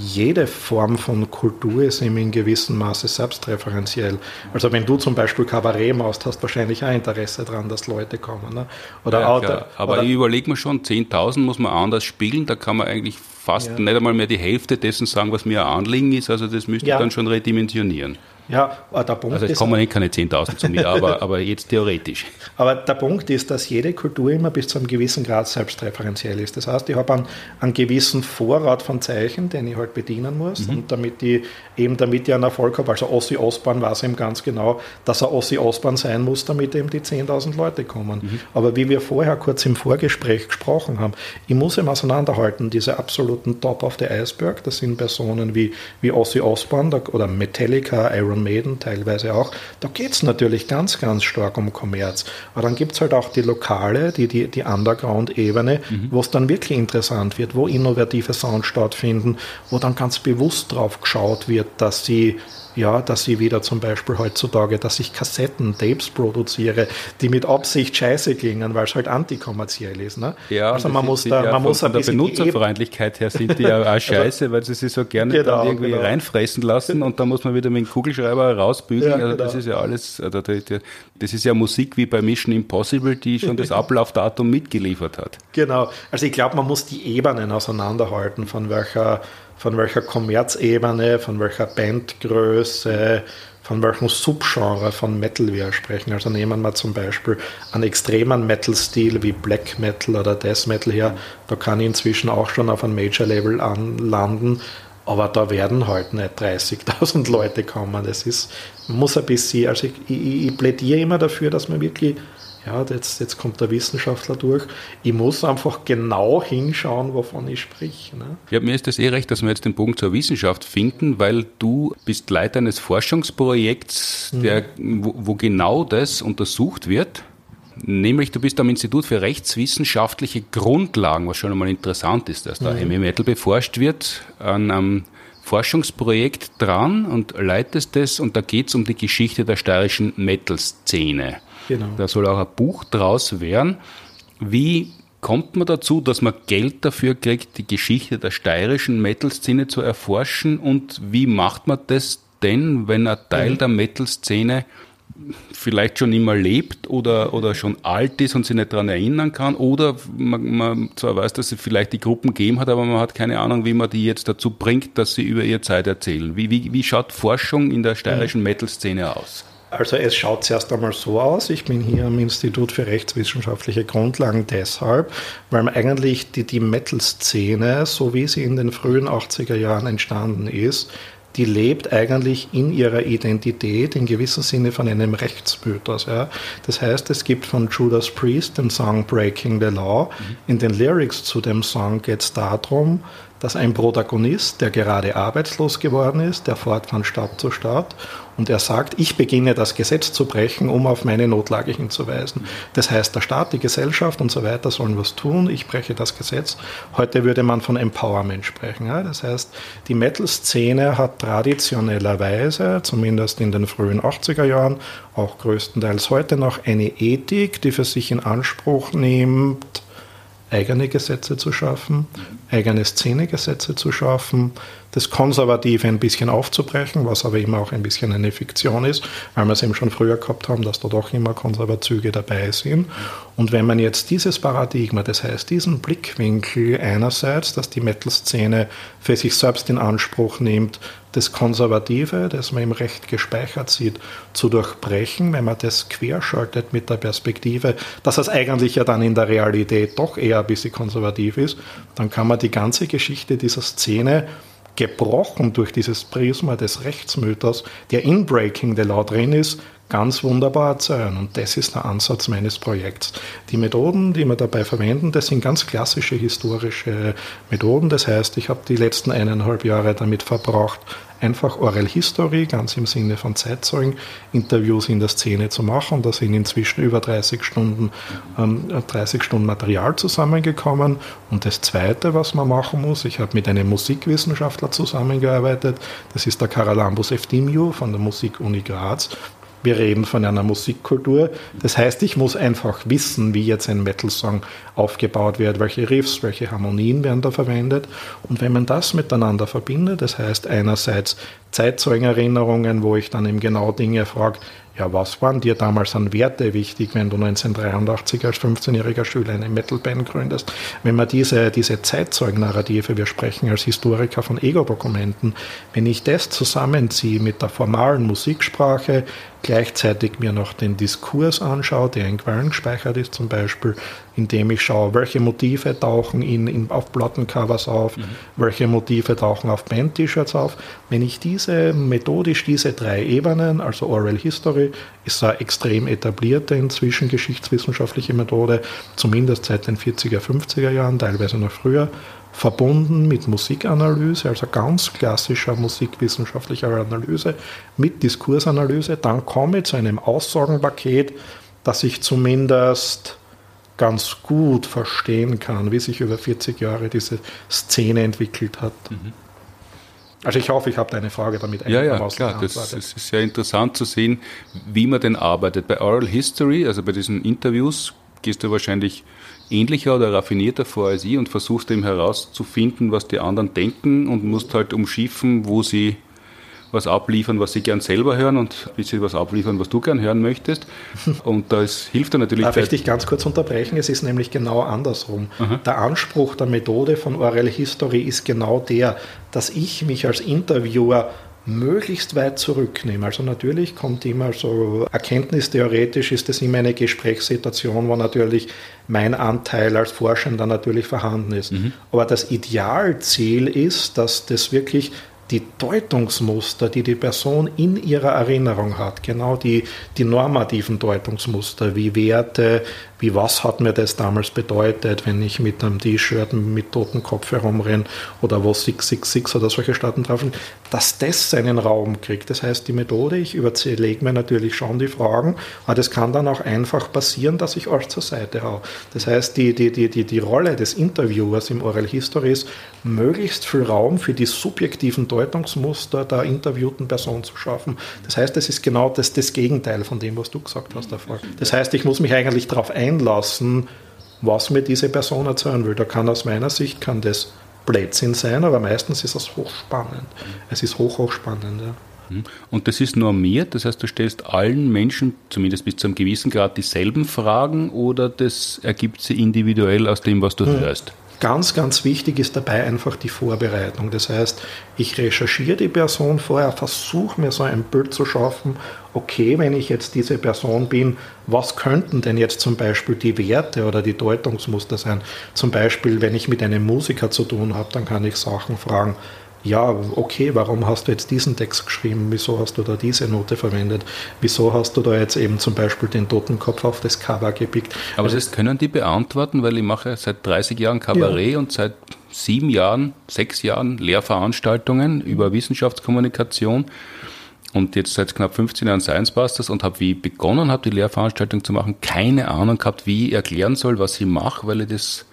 jede Form von Kultur ist eben in gewissem Maße selbstreferenziell. Also wenn du zum Beispiel Kabarett machst, hast du wahrscheinlich auch Interesse daran, dass Leute kommen. Ne? Oder ja, Auto, Aber oder ich überlege mir schon, 10.000 muss man anders spielen, da kann man eigentlich fast ja. nicht einmal mehr die Hälfte dessen sagen, was mir ein Anliegen ist. Also das müsste ja. dann schon redimensionieren. Ja, der Punkt also es kommen nicht keine 10.000 zu mir, aber, aber jetzt theoretisch. Aber der Punkt ist, dass jede Kultur immer bis zu einem gewissen Grad selbstreferenziell ist. Das heißt, ich habe einen, einen gewissen Vorrat von Zeichen, den ich halt bedienen muss, mhm. und damit ich eben damit ich einen Erfolg habe. Also Ossi Osborn weiß eben ganz genau, dass er Ossi Osborn sein muss, damit eben die 10.000 Leute kommen. Mhm. Aber wie wir vorher kurz im Vorgespräch gesprochen haben, ich muss eben auseinanderhalten, diese absoluten Top of the Iceberg, das sind Personen wie, wie Ossi Osborn oder Metallica, Iron Maiden teilweise auch, da geht es natürlich ganz, ganz stark um Kommerz. Aber dann gibt es halt auch die Lokale, die, die, die Underground-Ebene, mhm. wo es dann wirklich interessant wird, wo innovative Sounds stattfinden, wo dann ganz bewusst drauf geschaut wird, dass sie ja, dass ich wieder zum Beispiel heutzutage, dass ich Kassetten, Tapes produziere, die mit Absicht scheiße klingen, weil es halt antikommerziell ist. Ne? Ja, also man muss da, ja man muss von der Benutzerfreundlichkeit her sind die ja auch scheiße, also, weil sie sich so gerne genau, irgendwie genau. reinfressen lassen und dann muss man wieder mit dem Kugelschreiber rausbügeln. Ja, also das genau. ist ja alles, also das ist ja Musik wie bei Mission Impossible, die schon das Ablaufdatum mitgeliefert hat. Genau, also ich glaube, man muss die Ebenen auseinanderhalten, von welcher von welcher Kommerzebene, von welcher Bandgröße, von welchem Subgenre von Metal wir sprechen. Also nehmen wir zum Beispiel einen extremen Metal-Stil wie Black Metal oder Death Metal her. Da kann ich inzwischen auch schon auf ein Major-Label anlanden, aber da werden halt nicht 30.000 Leute kommen. Das ist, muss ein bisschen, also ich, ich, ich plädiere immer dafür, dass man wirklich ja, jetzt, jetzt kommt der Wissenschaftler durch. Ich muss einfach genau hinschauen, wovon ich sprich. Ne? Ja, mir ist das eh recht, dass wir jetzt den Punkt zur Wissenschaft finden, weil du bist Leiter eines Forschungsprojekts, mhm. der, wo, wo genau das untersucht wird. Nämlich, du bist am Institut für rechtswissenschaftliche Grundlagen, was schon einmal interessant ist, dass da mhm. Metal beforscht wird, an einem Forschungsprojekt dran und leitest das und da geht es um die Geschichte der steirischen Metal-Szene. Genau. Da soll auch ein Buch draus werden. Wie kommt man dazu, dass man Geld dafür kriegt, die Geschichte der steirischen Metal-Szene zu erforschen? Und wie macht man das denn, wenn ein Teil mhm. der Metal-Szene vielleicht schon immer lebt oder, oder schon alt ist und sich nicht daran erinnern kann oder man, man zwar weiß, dass es vielleicht die Gruppen gegeben hat, aber man hat keine Ahnung, wie man die jetzt dazu bringt, dass sie über ihre Zeit erzählen. Wie, wie, wie schaut Forschung in der steirischen Metal-Szene aus? Also es schaut zuerst einmal so aus, ich bin hier am Institut für rechtswissenschaftliche Grundlagen deshalb, weil eigentlich die, die Metal-Szene, so wie sie in den frühen 80er Jahren entstanden ist, die lebt eigentlich in ihrer Identität in gewissem Sinne von einem Rechtsmythos. Ja. Das heißt, es gibt von Judas Priest den Song Breaking the Law. Mhm. In den Lyrics zu dem Song geht es darum, dass ein Protagonist, der gerade arbeitslos geworden ist, der fährt von Stadt zu Stadt und er sagt, ich beginne das Gesetz zu brechen, um auf meine Notlage hinzuweisen. Das heißt, der Staat, die Gesellschaft und so weiter sollen was tun, ich breche das Gesetz. Heute würde man von Empowerment sprechen. Ja? Das heißt, die Metal-Szene hat traditionellerweise, zumindest in den frühen 80er Jahren, auch größtenteils heute noch, eine Ethik, die für sich in Anspruch nimmt, eigene Gesetze zu schaffen, eigene Szenegesetze zu schaffen, das Konservative ein bisschen aufzubrechen, was aber immer auch ein bisschen eine Fiktion ist, weil wir es eben schon früher gehabt haben, dass da doch immer Konservatzüge dabei sind. Und wenn man jetzt dieses Paradigma, das heißt diesen Blickwinkel einerseits, dass die Metal-Szene für sich selbst in Anspruch nimmt, das Konservative, das man im Recht gespeichert sieht, zu durchbrechen, wenn man das querschaltet mit der Perspektive, dass es eigentlich ja dann in der Realität doch eher ein bisschen konservativ ist, dann kann man die ganze Geschichte dieser Szene gebrochen durch dieses Prisma des Rechtsmythos, der in Breaking the Law drin ist, ganz wunderbar erzählen. Und das ist der Ansatz meines Projekts. Die Methoden, die wir dabei verwenden, das sind ganz klassische historische Methoden. Das heißt, ich habe die letzten eineinhalb Jahre damit verbracht, einfach Oral History, ganz im Sinne von Zeitzeugen, Interviews in der Szene zu machen. Da sind inzwischen über 30 Stunden, ähm, 30 Stunden Material zusammengekommen. Und das Zweite, was man machen muss, ich habe mit einem Musikwissenschaftler zusammengearbeitet, das ist der Karalambus Eftimiou von der Musikuni Graz. Wir reden von einer Musikkultur. Das heißt, ich muss einfach wissen, wie jetzt ein Metal-Song aufgebaut wird, welche Riffs, welche Harmonien werden da verwendet. Und wenn man das miteinander verbindet, das heißt einerseits Zeitzeugenerinnerungen, wo ich dann eben genau Dinge frage, ja, was waren dir damals an Werte wichtig, wenn du 1983 als 15-jähriger Schüler eine Metalband gründest? Wenn man diese, diese Zeitzeugnarrative, wir sprechen als Historiker von Ego-Dokumenten, wenn ich das zusammenziehe mit der formalen Musiksprache, gleichzeitig mir noch den Diskurs anschaue, der in Quellen gespeichert ist zum Beispiel, indem ich schaue, welche Motive tauchen in, in, auf Plattencovers auf, mhm. welche Motive tauchen auf Band-T-Shirts auf. Wenn ich diese methodisch diese drei Ebenen, also Oral History, ist eine extrem etablierte inzwischen geschichtswissenschaftliche Methode, zumindest seit den 40er, 50er Jahren, teilweise noch früher, verbunden mit Musikanalyse, also ganz klassischer musikwissenschaftlicher Analyse, mit Diskursanalyse, dann komme ich zu einem Aussagenpaket, das ich zumindest ganz gut verstehen kann, wie sich über 40 Jahre diese Szene entwickelt hat. Mhm. Also ich hoffe, ich habe deine Frage damit Ja, ja, klar. Das, das, ist sehr interessant zu sehen, wie man denn arbeitet. Bei Oral History, also bei diesen Interviews, gehst du wahrscheinlich ähnlicher oder raffinierter vor als ich und versuchst eben herauszufinden, was die anderen denken und musst halt umschiffen, wo sie was abliefern, was sie gern selber hören und ein bisschen was abliefern, was du gern hören möchtest. Und das hilft dir natürlich. Darf ich dich ganz kurz unterbrechen? Es ist nämlich genau andersrum. Aha. Der Anspruch der Methode von Oral History ist genau der, dass ich mich als Interviewer möglichst weit zurücknehme. Also natürlich kommt immer so, erkenntnistheoretisch ist es immer eine Gesprächssituation, wo natürlich mein Anteil als Forschender natürlich vorhanden ist. Mhm. Aber das Idealziel ist, dass das wirklich die Deutungsmuster, die die Person in ihrer Erinnerung hat, genau die, die normativen Deutungsmuster, wie Werte, wie was hat mir das damals bedeutet, wenn ich mit einem T-Shirt mit totem Kopf herumrenne oder wo 666 oder solche Staaten drauf sind, dass das seinen Raum kriegt. Das heißt, die Methode, ich überlege mir natürlich schon die Fragen, aber das kann dann auch einfach passieren, dass ich euch zur Seite haue. Das heißt, die, die, die, die, die Rolle des Interviewers im Oral History ist, möglichst viel Raum für die subjektiven Deutungsmuster der interviewten Person zu schaffen. Das heißt, das ist genau das, das Gegenteil von dem, was du gesagt hast davor. Das heißt, ich muss mich eigentlich darauf einstellen, einlassen, was mir diese Person erzählen will. Da kann aus meiner Sicht kann das Blödsinn sein, aber meistens ist es hochspannend. Es ist hoch, hochspannend. Ja. Mhm. Und das ist normiert, das heißt, du stellst allen Menschen, zumindest bis zu einem gewissen Grad, dieselben Fragen oder das ergibt sie individuell aus dem, was du mhm. hörst? Ganz, ganz wichtig ist dabei einfach die Vorbereitung. Das heißt, ich recherchiere die Person vorher, versuche mir so ein Bild zu schaffen, okay, wenn ich jetzt diese Person bin, was könnten denn jetzt zum Beispiel die Werte oder die Deutungsmuster sein? Zum Beispiel, wenn ich mit einem Musiker zu tun habe, dann kann ich Sachen fragen, ja, okay, warum hast du jetzt diesen Text geschrieben? Wieso hast du da diese Note verwendet? Wieso hast du da jetzt eben zum Beispiel den Totenkopf auf das Cover gepickt? Aber also, das können die beantworten, weil ich mache seit 30 Jahren Kabarett ja. und seit sieben Jahren, sechs Jahren Lehrveranstaltungen über Wissenschaftskommunikation und jetzt seit knapp 15 Jahren Science Busters und habe, wie ich begonnen habe, die Lehrveranstaltung zu machen, keine Ahnung gehabt, wie ich erklären soll, was ich mache, weil ich das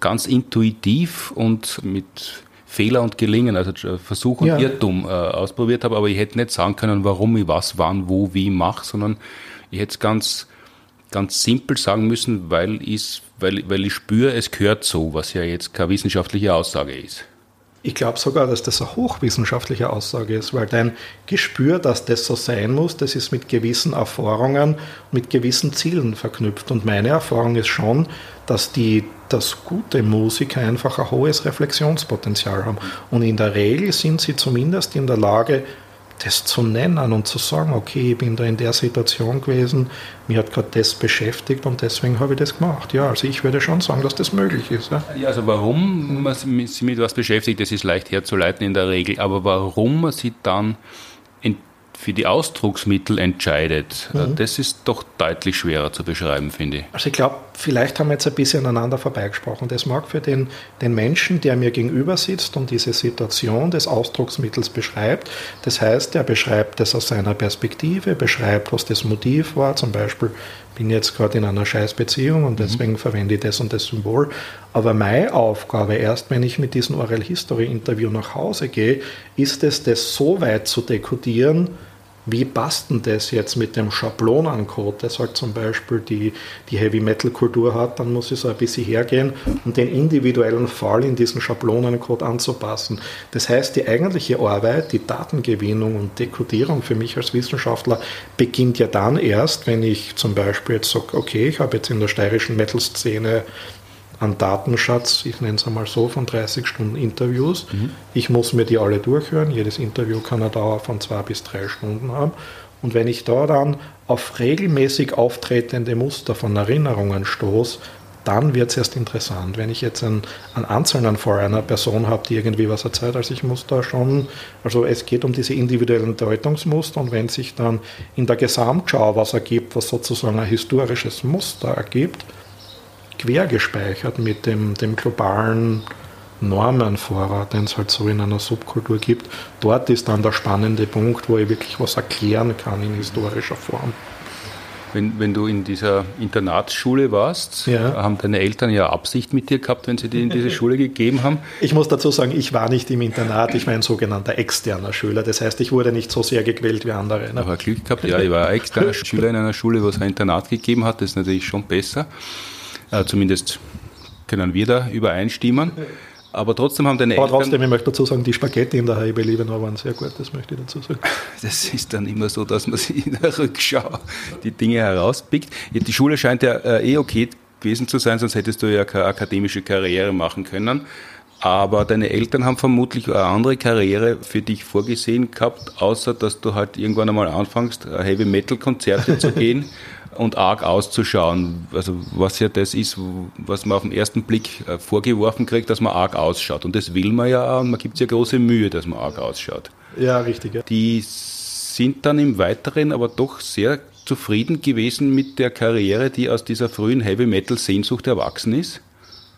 ganz intuitiv und mit Fehler und Gelingen, also Versuch und ja. Irrtum äh, ausprobiert habe, aber ich hätte nicht sagen können, warum ich was, wann, wo, wie mache, sondern ich hätte es ganz, ganz simpel sagen müssen, weil, weil, weil ich spüre, es gehört so, was ja jetzt keine wissenschaftliche Aussage ist. Ich glaube sogar, dass das eine hochwissenschaftliche Aussage ist, weil dein Gespür, dass das so sein muss, das ist mit gewissen Erfahrungen, mit gewissen Zielen verknüpft. Und meine Erfahrung ist schon, dass die, dass gute Musiker einfach ein hohes Reflexionspotenzial haben. Und in der Regel sind sie zumindest in der Lage, das zu nennen und zu sagen, okay, ich bin da in der Situation gewesen, mir hat gerade das beschäftigt und deswegen habe ich das gemacht. Ja, also ich würde schon sagen, dass das möglich ist. Ja, ja also warum man sich mit was beschäftigt, das ist leicht herzuleiten in der Regel, aber warum man sich dann für die Ausdrucksmittel entscheidet, äh, mhm. das ist doch deutlich schwerer zu beschreiben, finde ich. Also ich glaube, vielleicht haben wir jetzt ein bisschen aneinander vorbeigesprochen. Das mag für den, den Menschen, der mir gegenüber sitzt und diese Situation des Ausdrucksmittels beschreibt, das heißt, er beschreibt das aus seiner Perspektive, beschreibt, was das Motiv war, zum Beispiel, bin jetzt gerade in einer Scheißbeziehung und mhm. deswegen mhm. verwende ich das und das Symbol. Aber meine Aufgabe, erst wenn ich mit diesem Oral History Interview nach Hause gehe, ist es, das so weit zu dekodieren, wie passt denn das jetzt mit dem Schablonencode, der halt zum Beispiel die, die Heavy Metal Kultur hat, dann muss ich so ein bisschen hergehen und den individuellen Fall in diesen Schablonencode anzupassen. Das heißt, die eigentliche Arbeit, die Datengewinnung und Dekodierung für mich als Wissenschaftler beginnt ja dann erst, wenn ich zum Beispiel jetzt sage, okay, ich habe jetzt in der steirischen Metal-Szene an Datenschatz, ich nenne es einmal so, von 30 Stunden Interviews. Mhm. Ich muss mir die alle durchhören. Jedes Interview kann eine Dauer von zwei bis drei Stunden haben. Und wenn ich da dann auf regelmäßig auftretende Muster von Erinnerungen stoße, dann wird es erst interessant. Wenn ich jetzt einen, einen einzelnen Fall einer Person habe, die irgendwie was erzählt, also ich muss da schon, also es geht um diese individuellen Deutungsmuster und wenn sich dann in der Gesamtschau was ergibt, was sozusagen ein historisches Muster ergibt, quergespeichert mit dem, dem globalen Normenvorrat, den es halt so in einer Subkultur gibt. Dort ist dann der spannende Punkt, wo ich wirklich was erklären kann in historischer Form. Wenn, wenn du in dieser Internatsschule warst, ja. haben deine Eltern ja Absicht mit dir gehabt, wenn sie dir in diese Schule gegeben haben? Ich muss dazu sagen, ich war nicht im Internat, ich war ein sogenannter externer Schüler. Das heißt, ich wurde nicht so sehr gequält wie andere. Ne? Aber Glück gehabt, ja, ich war externer Schüler in einer Schule, wo es ein Internat gegeben hat, das ist natürlich schon besser. Äh, zumindest können wir da übereinstimmen. Aber trotzdem haben deine Aber Eltern... trotzdem, ich möchte dazu sagen, die Spaghetti in der Heibe Liebenau waren sehr gut, das möchte ich dazu sagen. Das ist dann immer so, dass man sich in der Rückschau die Dinge herauspickt. Die Schule scheint ja äh, eh okay gewesen zu sein, sonst hättest du ja keine akademische Karriere machen können. Aber deine Eltern haben vermutlich eine andere Karriere für dich vorgesehen gehabt, außer dass du halt irgendwann einmal anfängst, Heavy Metal Konzerte zu gehen und arg auszuschauen. Also was ja das ist, was man auf den ersten Blick äh, vorgeworfen kriegt, dass man arg ausschaut. Und das will man ja auch und man gibt ja große Mühe, dass man arg ausschaut. Ja, richtig. Ja. Die sind dann im Weiteren aber doch sehr zufrieden gewesen mit der Karriere, die aus dieser frühen Heavy Metal Sehnsucht erwachsen ist?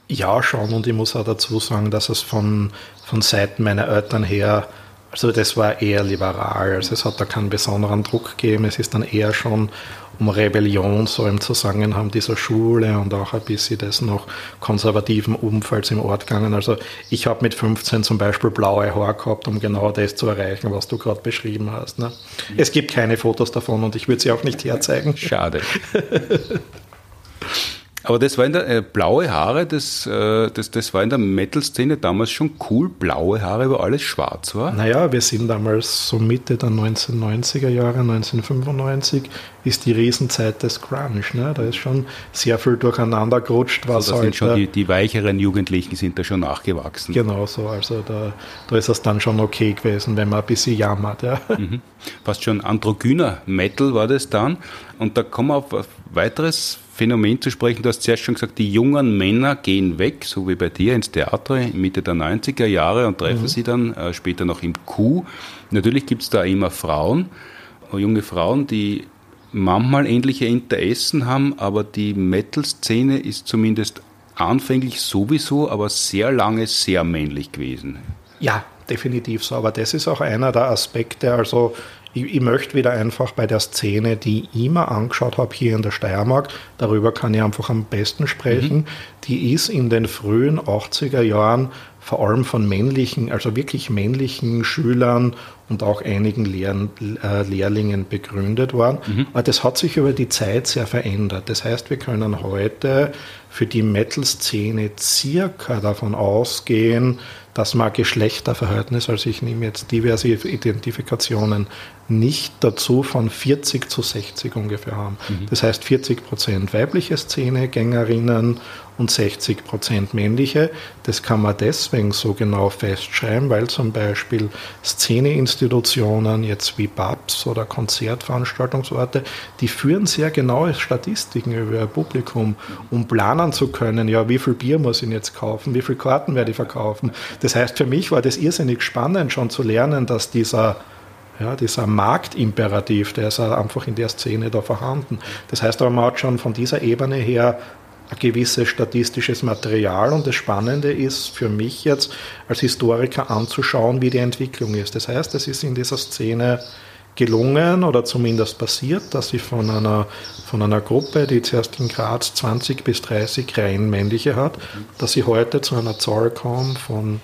Ja, schon. Und ich muss auch dazu sagen, dass es von, von Seiten meiner Eltern her also das war eher liberal, also es hat da keinen besonderen Druck gegeben, es ist dann eher schon um Rebellion so im Zusammenhang dieser Schule und auch ein bisschen des noch konservativen Umfelds im Ort gegangen. Also ich habe mit 15 zum Beispiel blaue Haare gehabt, um genau das zu erreichen, was du gerade beschrieben hast. Ne? Es gibt keine Fotos davon und ich würde sie auch nicht herzeigen. Schade. Aber das war in der äh, blaue Haare, das, äh, das, das war in der Metal-Szene damals schon cool. Blaue Haare, wo alles schwarz war. Naja, wir sind damals so Mitte der 1990er Jahre, 1995 ist die Riesenzeit des Grunge. Ne? Da ist schon sehr viel durcheinander gerutscht. Was also sind schon die, die, weicheren Jugendlichen sind da schon nachgewachsen. Genau so, also da, da ist es dann schon okay gewesen, wenn man ein bisschen jammert. Ja. Mhm. Fast schon androgyner Metal war das dann. Und da kommen wir auf ein weiteres Phänomen zu sprechen. Du hast zuerst schon gesagt, die jungen Männer gehen weg, so wie bei dir ins Theater Mitte der 90er Jahre und treffen mhm. sie dann äh, später noch im Q. Natürlich gibt es da immer Frauen, äh, junge Frauen, die manchmal ähnliche Interessen haben, aber die Metal-Szene ist zumindest anfänglich sowieso, aber sehr lange sehr männlich gewesen. Ja, definitiv so. Aber das ist auch einer der Aspekte. Also ich, ich, möchte wieder einfach bei der Szene, die ich immer angeschaut habe hier in der Steiermark, darüber kann ich einfach am besten sprechen, mhm. die ist in den frühen 80er Jahren vor allem von männlichen, also wirklich männlichen Schülern und auch einigen Lehr äh, Lehrlingen begründet worden. Mhm. Aber das hat sich über die Zeit sehr verändert. Das heißt, wir können heute für die Metal-Szene circa davon ausgehen, dass man Geschlechterverhältnis, also ich nehme jetzt diverse Identifikationen, nicht dazu von 40 zu 60 ungefähr haben. Mhm. Das heißt 40 Prozent weibliche Szenegängerinnen und 60 Prozent männliche. Das kann man deswegen so genau festschreiben, weil zum Beispiel Szeneinstitutionen, jetzt wie BAPS oder Konzertveranstaltungsorte, die führen sehr genaue Statistiken über ihr Publikum, um planen zu können, ja, wie viel Bier muss ich jetzt kaufen, wie viele Karten werde ich verkaufen. Das heißt, für mich war das irrsinnig spannend, schon zu lernen, dass dieser ja, dieser Marktimperativ, der ist einfach in der Szene da vorhanden. Das heißt aber, man hat schon von dieser Ebene her gewisses statistisches Material und das Spannende ist für mich jetzt als Historiker anzuschauen, wie die Entwicklung ist. Das heißt, es ist in dieser Szene gelungen oder zumindest passiert, dass sie von einer, von einer Gruppe, die zuerst in Graz 20 bis 30 rein männliche hat, dass sie heute zu einer Zahl kommt von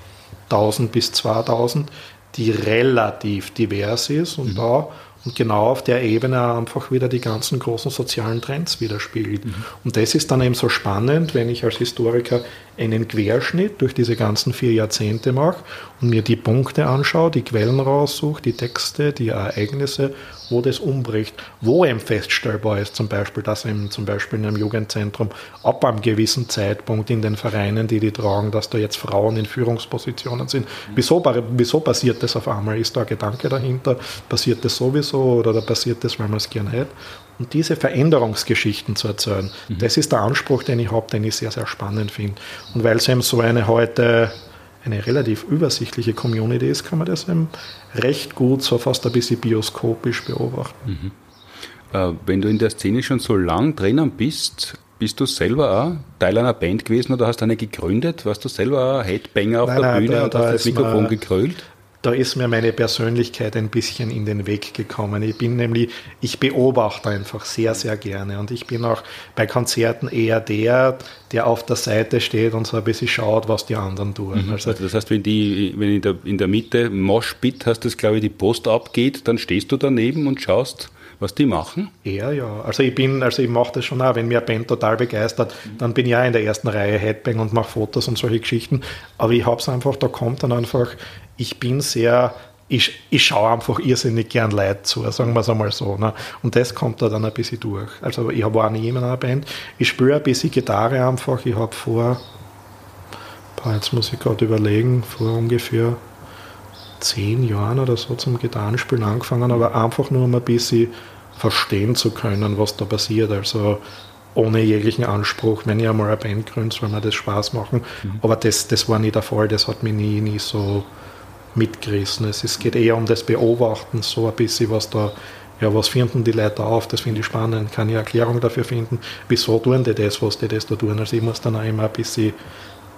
1000 bis 2000, die relativ divers ist und mhm. da und genau auf der Ebene einfach wieder die ganzen großen sozialen Trends widerspiegelt. Mhm. Und das ist dann eben so spannend, wenn ich als Historiker einen Querschnitt durch diese ganzen vier Jahrzehnte mache und mir die Punkte anschaue, die Quellen raussuche, die Texte, die Ereignisse, wo das umbricht, wo eben feststellbar ist, zum Beispiel, dass eben zum Beispiel in einem Jugendzentrum ab einem gewissen Zeitpunkt in den Vereinen, die die tragen, dass da jetzt Frauen in Führungspositionen sind. Wieso, wieso passiert das auf einmal? Ist da ein Gedanke dahinter? Passiert das sowieso oder da passiert das, weil man es gern hätte? Und diese Veränderungsgeschichten zu erzählen, mhm. das ist der Anspruch, den ich habe, den ich sehr, sehr spannend finde. Und weil es eben so eine heute eine relativ übersichtliche Community ist, kann man das eben recht gut, so fast ein bisschen bioskopisch beobachten. Mhm. Äh, wenn du in der Szene schon so lang drinnen bist, bist du selber auch Teil einer Band gewesen oder hast du eine gegründet? Warst du selber auch Headbanger auf nein, der nein, Bühne da, und hast das Mikrofon gekrölt? Da ist mir meine Persönlichkeit ein bisschen in den Weg gekommen. Ich bin nämlich, ich beobachte einfach sehr, sehr gerne und ich bin auch bei Konzerten eher der, der auf der Seite steht und so ein bisschen schaut, was die anderen tun. Mhm. Also, also, das heißt, wenn die, wenn in der, in der Mitte Moshpit hast, das glaube ich die Post abgeht, dann stehst du daneben und schaust, was die machen? Ja, ja. Also ich bin, also ich mache das schon auch, wenn mir eine Band total begeistert, dann bin ich ja in der ersten Reihe Headbang und mache Fotos und solche Geschichten. Aber ich habe es einfach, da kommt dann einfach ich bin sehr, ich, ich schaue einfach irrsinnig gern Leid zu, sagen wir es einmal so. Ne? Und das kommt da dann ein bisschen durch. Also ich habe auch nie in einer Band. Ich spiele ein bisschen Gitarre einfach. Ich habe vor, jetzt muss ich gerade überlegen, vor ungefähr zehn Jahren oder so zum Gitarrenspielen angefangen, aber einfach nur um ein bisschen verstehen zu können, was da passiert. Also ohne jeglichen Anspruch, wenn ich einmal eine Band gründe, soll mir das Spaß machen. Mhm. Aber das, das war nie der Fall, das hat mich nie, nie so mitgerissen. Es geht eher um das Beobachten, so ein bisschen, was da, ja, was finden die Leute auf, das finde ich spannend, kann ich Erklärung dafür finden, wieso tun die das, was die das da tun. Also ich muss dann auch immer ein bisschen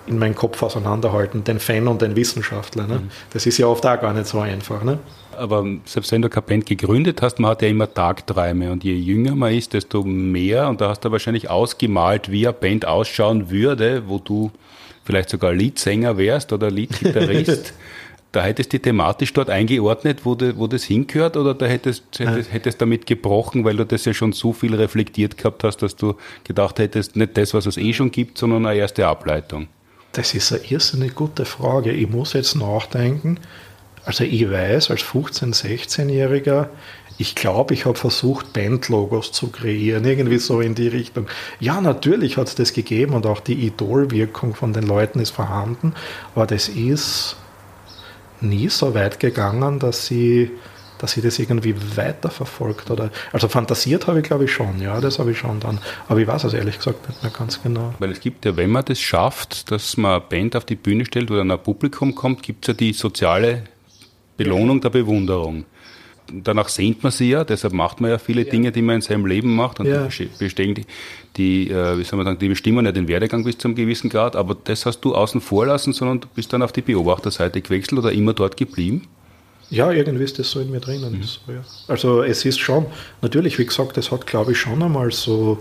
in meinen Kopf auseinanderhalten, den Fan und den Wissenschaftler. Ne? Mhm. Das ist ja oft auch gar nicht so einfach. Ne? Aber selbst wenn du keine Band gegründet hast, man hat ja immer Tagträume und je jünger man ist, desto mehr und da hast du wahrscheinlich ausgemalt, wie eine Band ausschauen würde, wo du vielleicht sogar Leadsänger wärst oder Leadgitarrist. da hättest du thematisch dort eingeordnet, wo, de, wo das hingehört, oder da hättest, hättest, hättest damit gebrochen, weil du das ja schon so viel reflektiert gehabt hast, dass du gedacht hättest, nicht das, was es eh schon gibt, sondern eine erste Ableitung? Das ist eine irrsinnig gute Frage. Ich muss jetzt nachdenken. Also ich weiß, als 15-, 16-Jähriger, ich glaube, ich habe versucht, Bandlogos zu kreieren, irgendwie so in die Richtung. Ja, natürlich hat es das gegeben und auch die Idolwirkung von den Leuten ist vorhanden, aber das ist nie so weit gegangen, dass sie dass ich das irgendwie weiterverfolgt oder also fantasiert habe ich glaube ich schon, ja, das habe ich schon dann, aber ich weiß es ehrlich gesagt nicht mehr ganz genau. Weil es gibt ja, wenn man das schafft, dass man eine Band auf die Bühne stellt oder ein Publikum kommt, gibt es ja die soziale Belohnung der Bewunderung danach sehnt man sie ja, deshalb macht man ja viele ja. Dinge, die man in seinem Leben macht und ja. die, bestehen die, die, äh, wie soll man sagen, die bestimmen ja den Werdegang bis zu einem gewissen Grad, aber das hast du außen vor lassen, sondern du bist dann auf die Beobachterseite gewechselt oder immer dort geblieben? Ja, irgendwie ist das so in mir drinnen. Mhm. So, ja. Also es ist schon, natürlich, wie gesagt, es hat glaube ich schon einmal so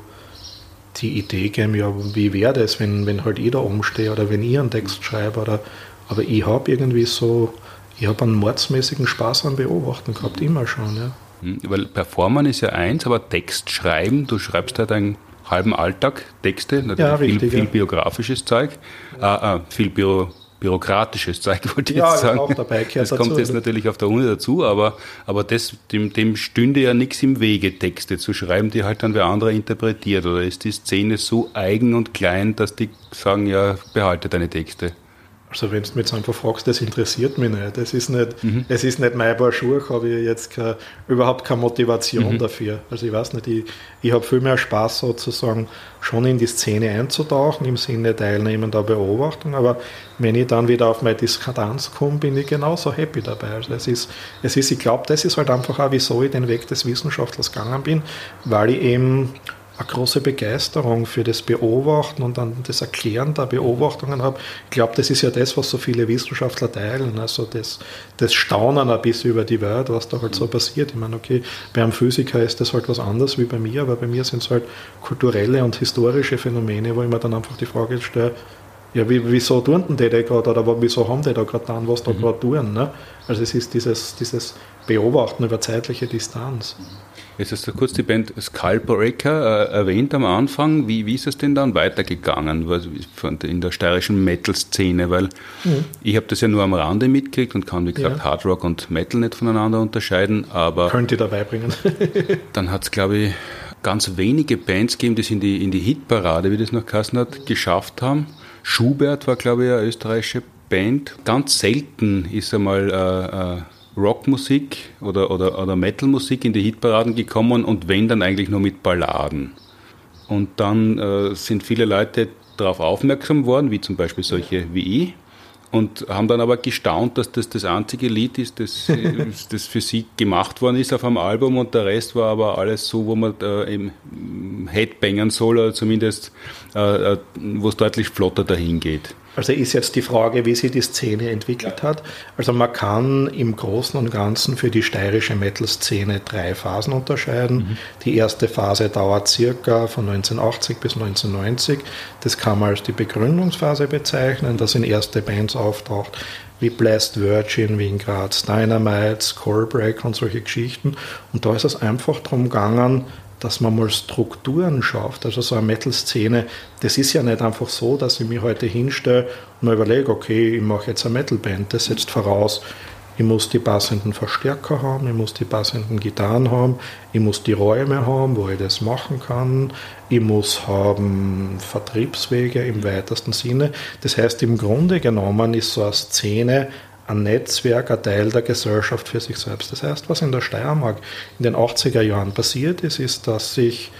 die Idee gegeben, ja, wie wäre das, wenn, wenn halt ich da umstehe oder wenn ich einen Text schreibe oder, aber ich habe irgendwie so, ich habe einen mordsmäßigen Spaß am Beobachten gehabt, immer schon. Ja. Hm, weil Performen ist ja eins, aber Text schreiben, du schreibst halt deinen halben Alltag Texte, natürlich ja, richtig, viel, viel ja. biografisches Zeug, äh, viel Büro, bürokratisches Zeug, wollte ich ja, jetzt sagen. Dabei, das kommt dazu, jetzt natürlich auf der Uni dazu, aber, aber das, dem, dem stünde ja nichts im Wege, Texte zu schreiben, die halt dann wer andere interpretiert. Oder ist die Szene so eigen und klein, dass die sagen, ja, behalte deine Texte? Also wenn du mich jetzt einfach fragst, das interessiert mich nicht. Das ist nicht, mhm. es ist nicht mein Paar Schuhe, habe ich jetzt keine, überhaupt keine Motivation mhm. dafür. Also ich weiß nicht, ich, ich habe viel mehr Spaß sozusagen schon in die Szene einzutauchen, im Sinne teilnehmender Beobachtung, aber wenn ich dann wieder auf meine Diskrepanz komme, bin ich genauso happy dabei. Also es ist, es ist ich glaube, das ist halt einfach auch, wieso ich den Weg des Wissenschaftlers gegangen bin, weil ich eben eine große Begeisterung für das Beobachten und dann das Erklären der Beobachtungen habe. Ich glaube, das ist ja das, was so viele Wissenschaftler teilen. Also das, das Staunen ein bisschen über die Welt, was da halt so passiert. Ich meine, okay, bei einem Physiker ist das halt was anderes wie bei mir, aber bei mir sind es halt kulturelle und historische Phänomene, wo ich mir dann einfach die Frage stelle, ja, wie, wieso tun denn die da gerade oder wieso haben die da gerade dann, was da mhm. gerade tun? Ne? Also es ist dieses, dieses Beobachten über zeitliche Distanz. Mhm. Jetzt hast du kurz die Band Skullbreaker äh, erwähnt am Anfang. Wie, wie ist es denn dann weitergegangen in der steirischen Metal-Szene? Weil mhm. ich habe das ja nur am Rande mitgekriegt und kann, wie gesagt, ja. Hard Rock und Metal nicht voneinander unterscheiden. Aber Könnt ihr dabei bringen. dann hat es, glaube ich, ganz wenige Bands gegeben, die es in die, in die Hitparade, wie das noch geheißen hat, geschafft haben. Schubert war, glaube ich, eine österreichische Band. Ganz selten ist einmal äh, äh, Rockmusik oder, oder, oder Metalmusik in die Hitparaden gekommen und wenn dann eigentlich nur mit Balladen. Und dann äh, sind viele Leute darauf aufmerksam worden, wie zum Beispiel solche wie ich, und haben dann aber gestaunt, dass das das einzige Lied ist, das, das für sie gemacht worden ist auf einem Album und der Rest war aber alles so, wo man äh, eben Headbangern soll oder zumindest äh, äh wo es deutlich flotter dahin geht. Also ist jetzt die Frage, wie sich die Szene entwickelt hat. Also man kann im Großen und Ganzen für die steirische Metal-Szene drei Phasen unterscheiden. Mhm. Die erste Phase dauert circa von 1980 bis 1990. Das kann man als die Begründungsphase bezeichnen, dass in erste Bands auftaucht, wie Blast Virgin, wie in Graz Dynamite, Skullbreak und solche Geschichten. Und da ist es einfach darum gegangen, dass man mal Strukturen schafft. Also so eine Metal-Szene, das ist ja nicht einfach so, dass ich mich heute hinstelle und mir überlege, okay, ich mache jetzt eine Metal-Band. Das setzt voraus, ich muss die passenden Verstärker haben, ich muss die passenden Gitarren haben, ich muss die Räume haben, wo ich das machen kann, ich muss haben Vertriebswege im weitesten Sinne. Das heißt, im Grunde genommen ist so eine Szene ein Netzwerk, ein Teil der Gesellschaft für sich selbst. Das heißt, was in der Steiermark in den 80er Jahren passiert ist, ist, dass sich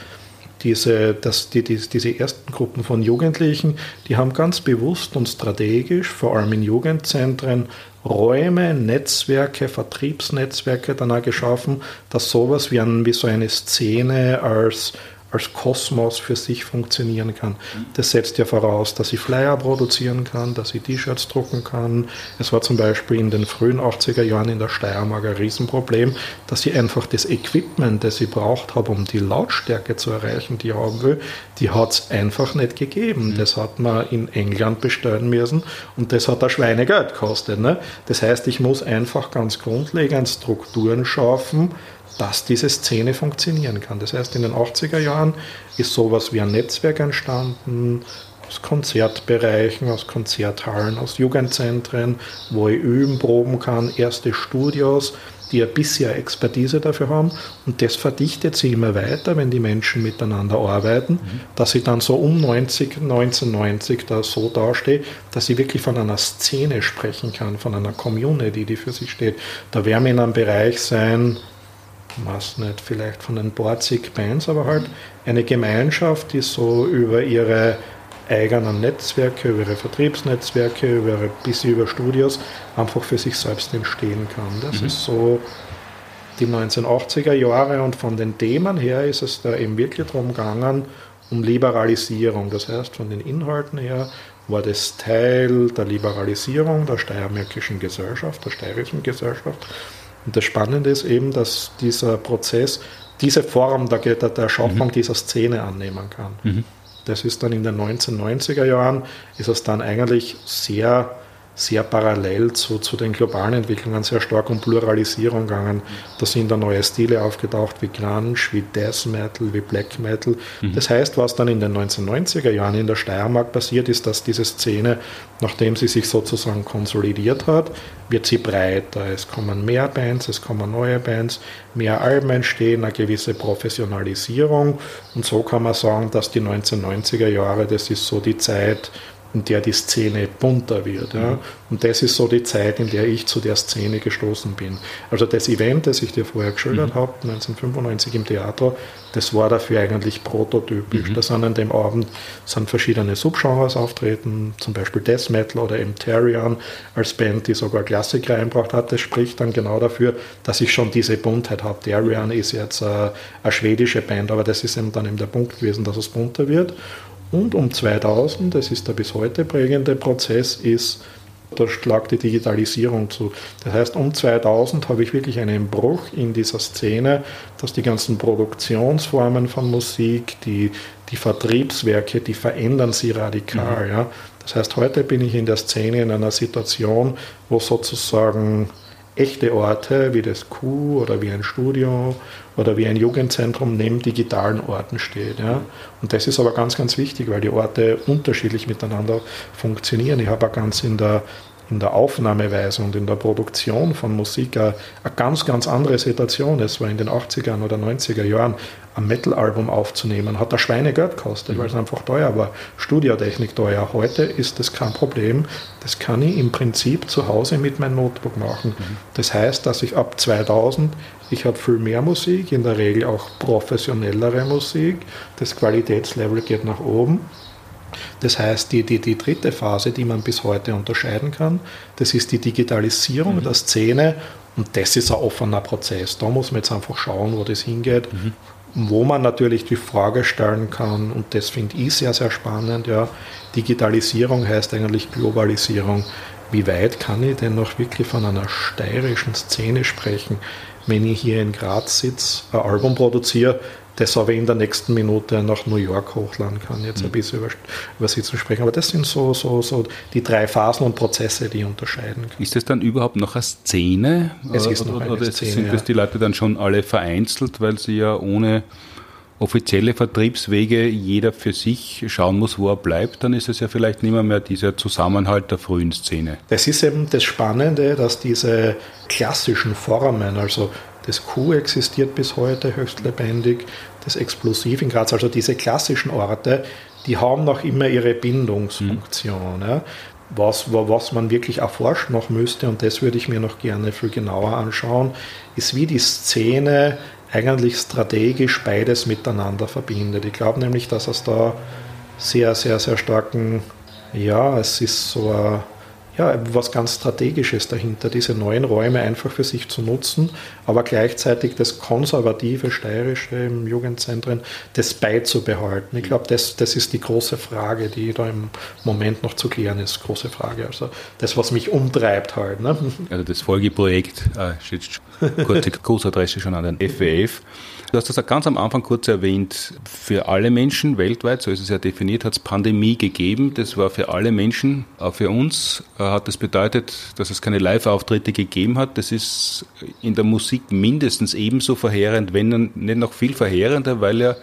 diese, dass die, die, diese ersten Gruppen von Jugendlichen, die haben ganz bewusst und strategisch, vor allem in Jugendzentren, Räume, Netzwerke, Vertriebsnetzwerke danach geschaffen, dass sowas wie, ein, wie so eine Szene als als Kosmos für sich funktionieren kann. Das setzt ja voraus, dass ich Flyer produzieren kann, dass ich T-Shirts drucken kann. Es war zum Beispiel in den frühen 80er Jahren in der Steiermark ein Riesenproblem, dass ich einfach das Equipment, das ich braucht habe, um die Lautstärke zu erreichen, die ich haben will, die hat es einfach nicht gegeben. Mhm. Das hat man in England bestellen müssen und das hat ein Schweinegeld gekostet. Ne? Das heißt, ich muss einfach ganz grundlegend Strukturen schaffen, dass diese Szene funktionieren kann. Das heißt, in den 80er Jahren ist sowas wie ein Netzwerk entstanden, aus Konzertbereichen, aus Konzerthallen, aus Jugendzentren, wo ich üben, proben kann, erste Studios, die ja bisher Expertise dafür haben. Und das verdichtet sich immer weiter, wenn die Menschen miteinander arbeiten, mhm. dass ich dann so um 90, 1990 da so dastehe, dass ich wirklich von einer Szene sprechen kann, von einer Community, die für sich steht. Da werden wir in einem Bereich sein, weiß nicht, vielleicht von den Borzig Bands, aber halt eine Gemeinschaft, die so über ihre eigenen Netzwerke, über ihre Vertriebsnetzwerke, über ihre, bis über Studios einfach für sich selbst entstehen kann. Das mhm. ist so die 1980er Jahre und von den Themen her ist es da eben wirklich darum gegangen, um Liberalisierung. Das heißt, von den Inhalten her war das Teil der Liberalisierung der steiermärkischen Gesellschaft, der steirischen Gesellschaft. Und das Spannende ist eben, dass dieser Prozess diese Form der, der, der Schaffung mhm. dieser Szene annehmen kann. Mhm. Das ist dann in den 1990er Jahren, ist es dann eigentlich sehr sehr parallel zu, zu den globalen Entwicklungen sehr stark um Pluralisierung gegangen. Da sind da neue Stile aufgetaucht wie Grunge, wie Death Metal, wie Black Metal. Mhm. Das heißt, was dann in den 1990er Jahren in der Steiermark passiert ist, dass diese Szene, nachdem sie sich sozusagen konsolidiert hat, wird sie breiter. Es kommen mehr Bands, es kommen neue Bands, mehr Alben entstehen, eine gewisse Professionalisierung. Und so kann man sagen, dass die 1990er Jahre, das ist so die Zeit, in der die Szene bunter wird. Ja. Mhm. Und das ist so die Zeit, in der ich zu der Szene gestoßen bin. Also das Event, das ich dir vorher geschildert mhm. habe, 1995 im Theater, das war dafür eigentlich prototypisch. Mhm. Da sind an dem Abend sind verschiedene Subgenres auftreten, zum Beispiel Death Metal oder Therion als Band, die sogar Klassik reinbracht hat. Das spricht dann genau dafür, dass ich schon diese Buntheit habe. Therion ist jetzt eine, eine schwedische Band, aber das ist eben dann eben der Punkt gewesen, dass es bunter wird. Und um 2000, das ist der bis heute prägende Prozess, ist, da schlagt die Digitalisierung zu. Das heißt, um 2000 habe ich wirklich einen Bruch in dieser Szene, dass die ganzen Produktionsformen von Musik, die, die Vertriebswerke, die verändern sie radikal. Mhm. Ja. Das heißt, heute bin ich in der Szene in einer Situation, wo sozusagen echte Orte wie das Q oder wie ein Studio oder wie ein Jugendzentrum neben digitalen Orten steht. Ja. Und das ist aber ganz, ganz wichtig, weil die Orte unterschiedlich miteinander funktionieren. Ich habe auch ganz in der in der Aufnahmeweise und in der Produktion von Musik eine, eine, ganz, ganz andere Situation. Es war in den 80er oder 90er Jahren, ein Metal-Album aufzunehmen, hat ein Schweinegeld gekostet, mhm. weil es einfach teuer war. Studiotechnik teuer. Heute ist das kein Problem. Das kann ich im Prinzip zu Hause mit meinem Notebook machen. Mhm. Das heißt, dass ich ab 2000, ich habe viel mehr Musik, in der Regel auch professionellere Musik. Das Qualitätslevel geht nach oben. Das heißt, die, die, die dritte Phase, die man bis heute unterscheiden kann, das ist die Digitalisierung mhm. der Szene und das ist ein offener Prozess. Da muss man jetzt einfach schauen, wo das hingeht. Mhm. Wo man natürlich die Frage stellen kann, und das finde ich sehr, sehr spannend, ja, Digitalisierung heißt eigentlich Globalisierung. Wie weit kann ich denn noch wirklich von einer steirischen Szene sprechen, wenn ich hier in Graz sitze, ein Album produziere, das aber in der nächsten Minute nach New York hochladen kann, jetzt ein mhm. bisschen über, über sie zu sprechen. Aber das sind so, so, so die drei Phasen und Prozesse, die unterscheiden können. Ist das dann überhaupt noch eine Szene? Es ist noch eine oder Szene, sind das die Leute dann schon alle vereinzelt, weil sie ja ohne offizielle Vertriebswege jeder für sich schauen muss, wo er bleibt, dann ist es ja vielleicht nicht mehr, mehr dieser Zusammenhalt der frühen Szene. Das ist eben das Spannende, dass diese klassischen Formen, also das Q existiert bis heute höchst lebendig, das Explosiv in Graz, also diese klassischen Orte, die haben noch immer ihre Bindungsfunktion. Mhm. Was, was man wirklich erforschen noch müsste, und das würde ich mir noch gerne viel genauer anschauen, ist, wie die Szene eigentlich strategisch beides miteinander verbindet. Ich glaube nämlich, dass es da sehr, sehr, sehr starken, ja, es ist so ein ja, was ganz Strategisches dahinter, diese neuen Räume einfach für sich zu nutzen, aber gleichzeitig das konservative Steirische im Jugendzentren, das beizubehalten. Ich glaube, das, das ist die große Frage, die da im Moment noch zu klären ist. Große Frage. Also das, was mich umtreibt halt. Ne? Also das Folgeprojekt, äh, kurze Grußadresse schon an den FWF. Du hast das ganz am Anfang kurz erwähnt. Für alle Menschen weltweit, so ist es ja definiert, hat es Pandemie gegeben. Das war für alle Menschen, auch für uns, äh, hat das bedeutet, dass es keine Live-Auftritte gegeben hat. Das ist in der Musik mindestens ebenso verheerend, wenn nicht noch viel verheerender, weil ja,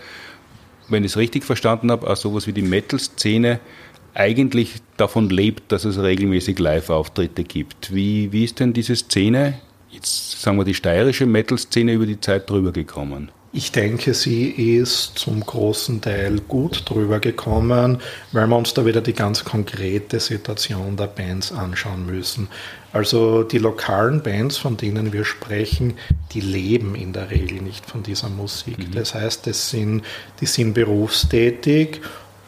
wenn ich es richtig verstanden habe, auch sowas wie die Metal-Szene eigentlich davon lebt, dass es regelmäßig Live-Auftritte gibt. Wie, wie ist denn diese Szene, jetzt sagen wir die steirische Metal-Szene, über die Zeit drüber gekommen? Ich denke, sie ist zum großen Teil gut drüber gekommen, weil wir uns da wieder die ganz konkrete Situation der Bands anschauen müssen. Also die lokalen Bands, von denen wir sprechen, die leben in der Regel nicht von dieser Musik. Mhm. Das heißt, das sind, die sind berufstätig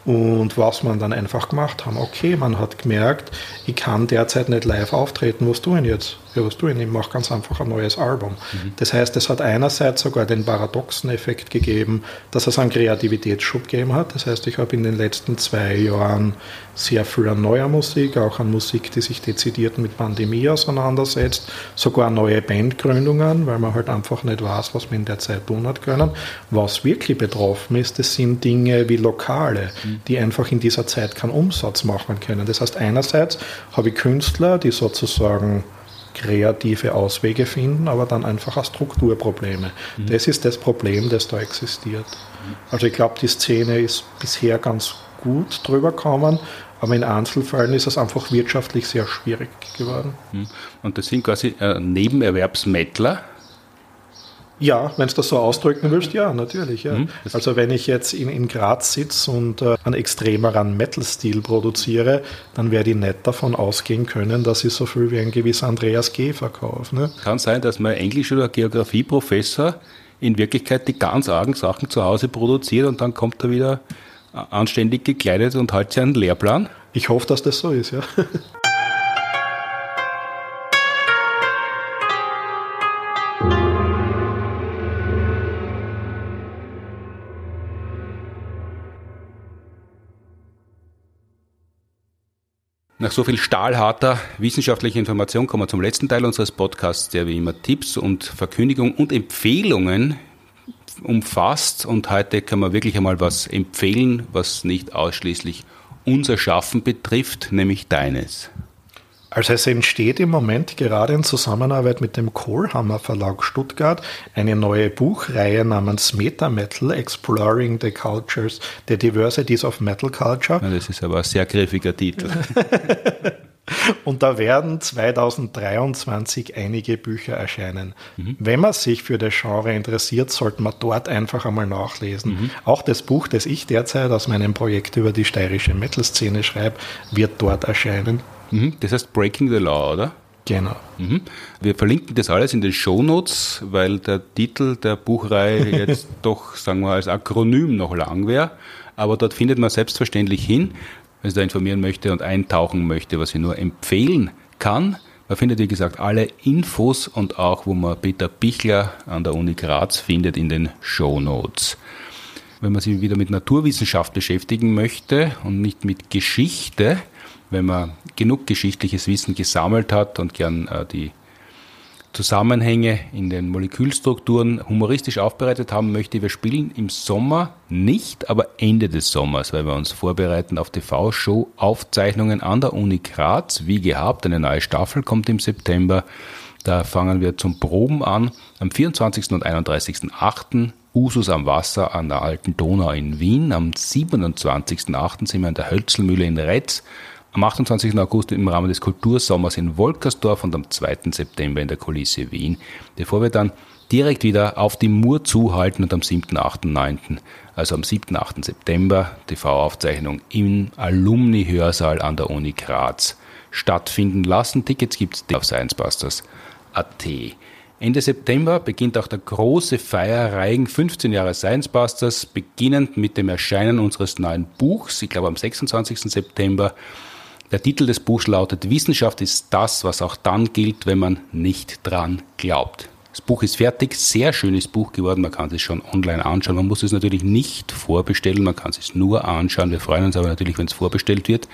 und was man dann einfach gemacht haben, okay, man hat gemerkt, ich kann derzeit nicht live auftreten, was tun jetzt? Ja, was tun? Ich mache ganz einfach ein neues Album. Mhm. Das heißt, es hat einerseits sogar den paradoxen Effekt gegeben, dass es einen Kreativitätsschub gegeben hat. Das heißt, ich habe in den letzten zwei Jahren sehr viel an neuer Musik, auch an Musik, die sich dezidiert mit Pandemie auseinandersetzt, sogar neue Bandgründungen, weil man halt einfach nicht weiß, was man in der Zeit tun hat können. Was wirklich betroffen ist, das sind Dinge wie Lokale, mhm. die einfach in dieser Zeit keinen Umsatz machen können. Das heißt, einerseits habe ich Künstler, die sozusagen kreative Auswege finden, aber dann einfach auch Strukturprobleme. Mhm. Das ist das Problem, das da existiert. Also ich glaube, die Szene ist bisher ganz gut drüber gekommen, aber in Einzelfällen ist es einfach wirtschaftlich sehr schwierig geworden. Mhm. Und das sind quasi äh, Nebenerwerbsmettler, ja, wenn du das so ausdrücken willst, ja, natürlich. Ja. Mhm, also wenn ich jetzt in, in Graz sitze und äh, einen extremeren Metal-Stil produziere, dann werde ich nicht davon ausgehen können, dass ich so viel wie ein gewisser Andreas G. verkaufe. Ne? Kann sein, dass mein Englisch- oder Geografieprofessor in Wirklichkeit die ganz argen Sachen zu Hause produziert und dann kommt er wieder anständig gekleidet und hat sich einen Lehrplan. Ich hoffe, dass das so ist, ja. Nach so viel stahlharter wissenschaftlicher Information kommen wir zum letzten Teil unseres Podcasts, der wie immer Tipps und Verkündigungen und Empfehlungen umfasst. Und heute kann man wirklich einmal was empfehlen, was nicht ausschließlich unser Schaffen betrifft, nämlich deines. Also es entsteht im Moment gerade in Zusammenarbeit mit dem Kohlhammer Verlag Stuttgart eine neue Buchreihe namens Meta Metal Exploring the Cultures, the Diversities of Metal Culture. Ja, das ist aber ein sehr griffiger Titel. Und da werden 2023 einige Bücher erscheinen. Mhm. Wenn man sich für das Genre interessiert, sollte man dort einfach einmal nachlesen. Mhm. Auch das Buch, das ich derzeit aus meinem Projekt über die steirische Metal-Szene schreibe, wird dort erscheinen. Mhm. Das heißt Breaking the Law, oder? Genau. Mhm. Wir verlinken das alles in den Shownotes, weil der Titel der Buchreihe jetzt doch, sagen wir, als Akronym noch lang wäre. Aber dort findet man selbstverständlich hin, wenn sich da informieren möchte und eintauchen möchte, was ich nur empfehlen kann. Man findet, wie gesagt, alle Infos und auch, wo man Peter Bichler an der Uni Graz findet, in den Shownotes. Wenn man sich wieder mit Naturwissenschaft beschäftigen möchte und nicht mit Geschichte, wenn man genug geschichtliches Wissen gesammelt hat und gern äh, die Zusammenhänge in den Molekülstrukturen humoristisch aufbereitet haben möchte. Wir spielen im Sommer nicht, aber Ende des Sommers, weil wir uns vorbereiten auf TV-Show-Aufzeichnungen an der Uni Graz. Wie gehabt, eine neue Staffel kommt im September. Da fangen wir zum Proben an. Am 24. und 31.8. Usus am Wasser an der Alten Donau in Wien. Am 27.8. sind wir in der Hölzelmühle in Retz am 28. August im Rahmen des Kultursommers in Wolkersdorf und am 2. September in der Kulisse Wien, bevor wir dann direkt wieder auf die Mur zuhalten und am 7., 8., 9., also am 7., 8. September TV-Aufzeichnung im Alumni-Hörsaal an der Uni Graz stattfinden lassen. Tickets gibt es auf sciencebusters.at. Ende September beginnt auch der große Feierreigen 15 Jahre Science Busters, beginnend mit dem Erscheinen unseres neuen Buchs, ich glaube am 26. September, der Titel des Buchs lautet Wissenschaft ist das, was auch dann gilt, wenn man nicht dran glaubt. Das Buch ist fertig, sehr schönes Buch geworden, man kann es schon online anschauen. Man muss es natürlich nicht vorbestellen, man kann es nur anschauen. Wir freuen uns aber natürlich, wenn es vorbestellt wird,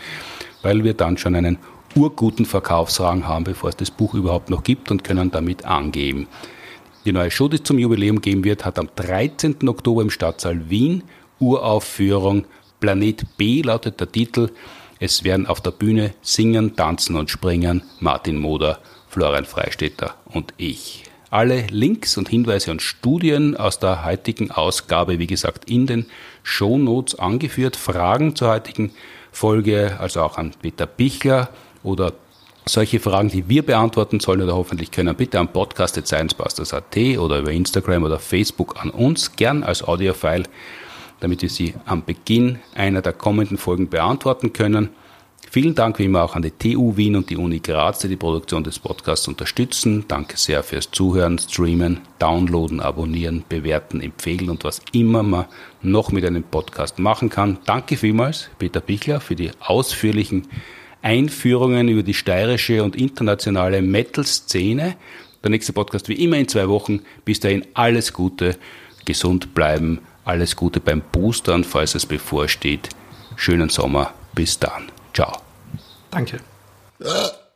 weil wir dann schon einen urguten Verkaufsrang haben, bevor es das Buch überhaupt noch gibt und können damit angeben. Die neue Show, die es zum Jubiläum geben wird, hat am 13. Oktober im Stadtsaal Wien Uraufführung Planet B lautet der Titel. Es werden auf der Bühne singen, tanzen und springen Martin Moder, Florian Freistetter und ich. Alle Links und Hinweise und Studien aus der heutigen Ausgabe, wie gesagt, in den Show Notes angeführt. Fragen zur heutigen Folge, also auch an Peter Bichler oder solche Fragen, die wir beantworten sollen oder hoffentlich können, bitte am Podcast at sciencebusters.at oder über Instagram oder Facebook an uns, gern als Audiofile, damit wir sie am Beginn einer der kommenden Folgen beantworten können. Vielen Dank wie immer auch an die TU Wien und die Uni Graz, die die Produktion des Podcasts unterstützen. Danke sehr fürs Zuhören, Streamen, Downloaden, Abonnieren, Bewerten, Empfehlen und was immer man noch mit einem Podcast machen kann. Danke vielmals, Peter Bichler, für die ausführlichen Einführungen über die steirische und internationale Metal-Szene. Der nächste Podcast wie immer in zwei Wochen. Bis dahin alles Gute, gesund bleiben, alles Gute beim Boostern, falls es bevorsteht. Schönen Sommer. Bis dann. Ciao. Danke. Äh.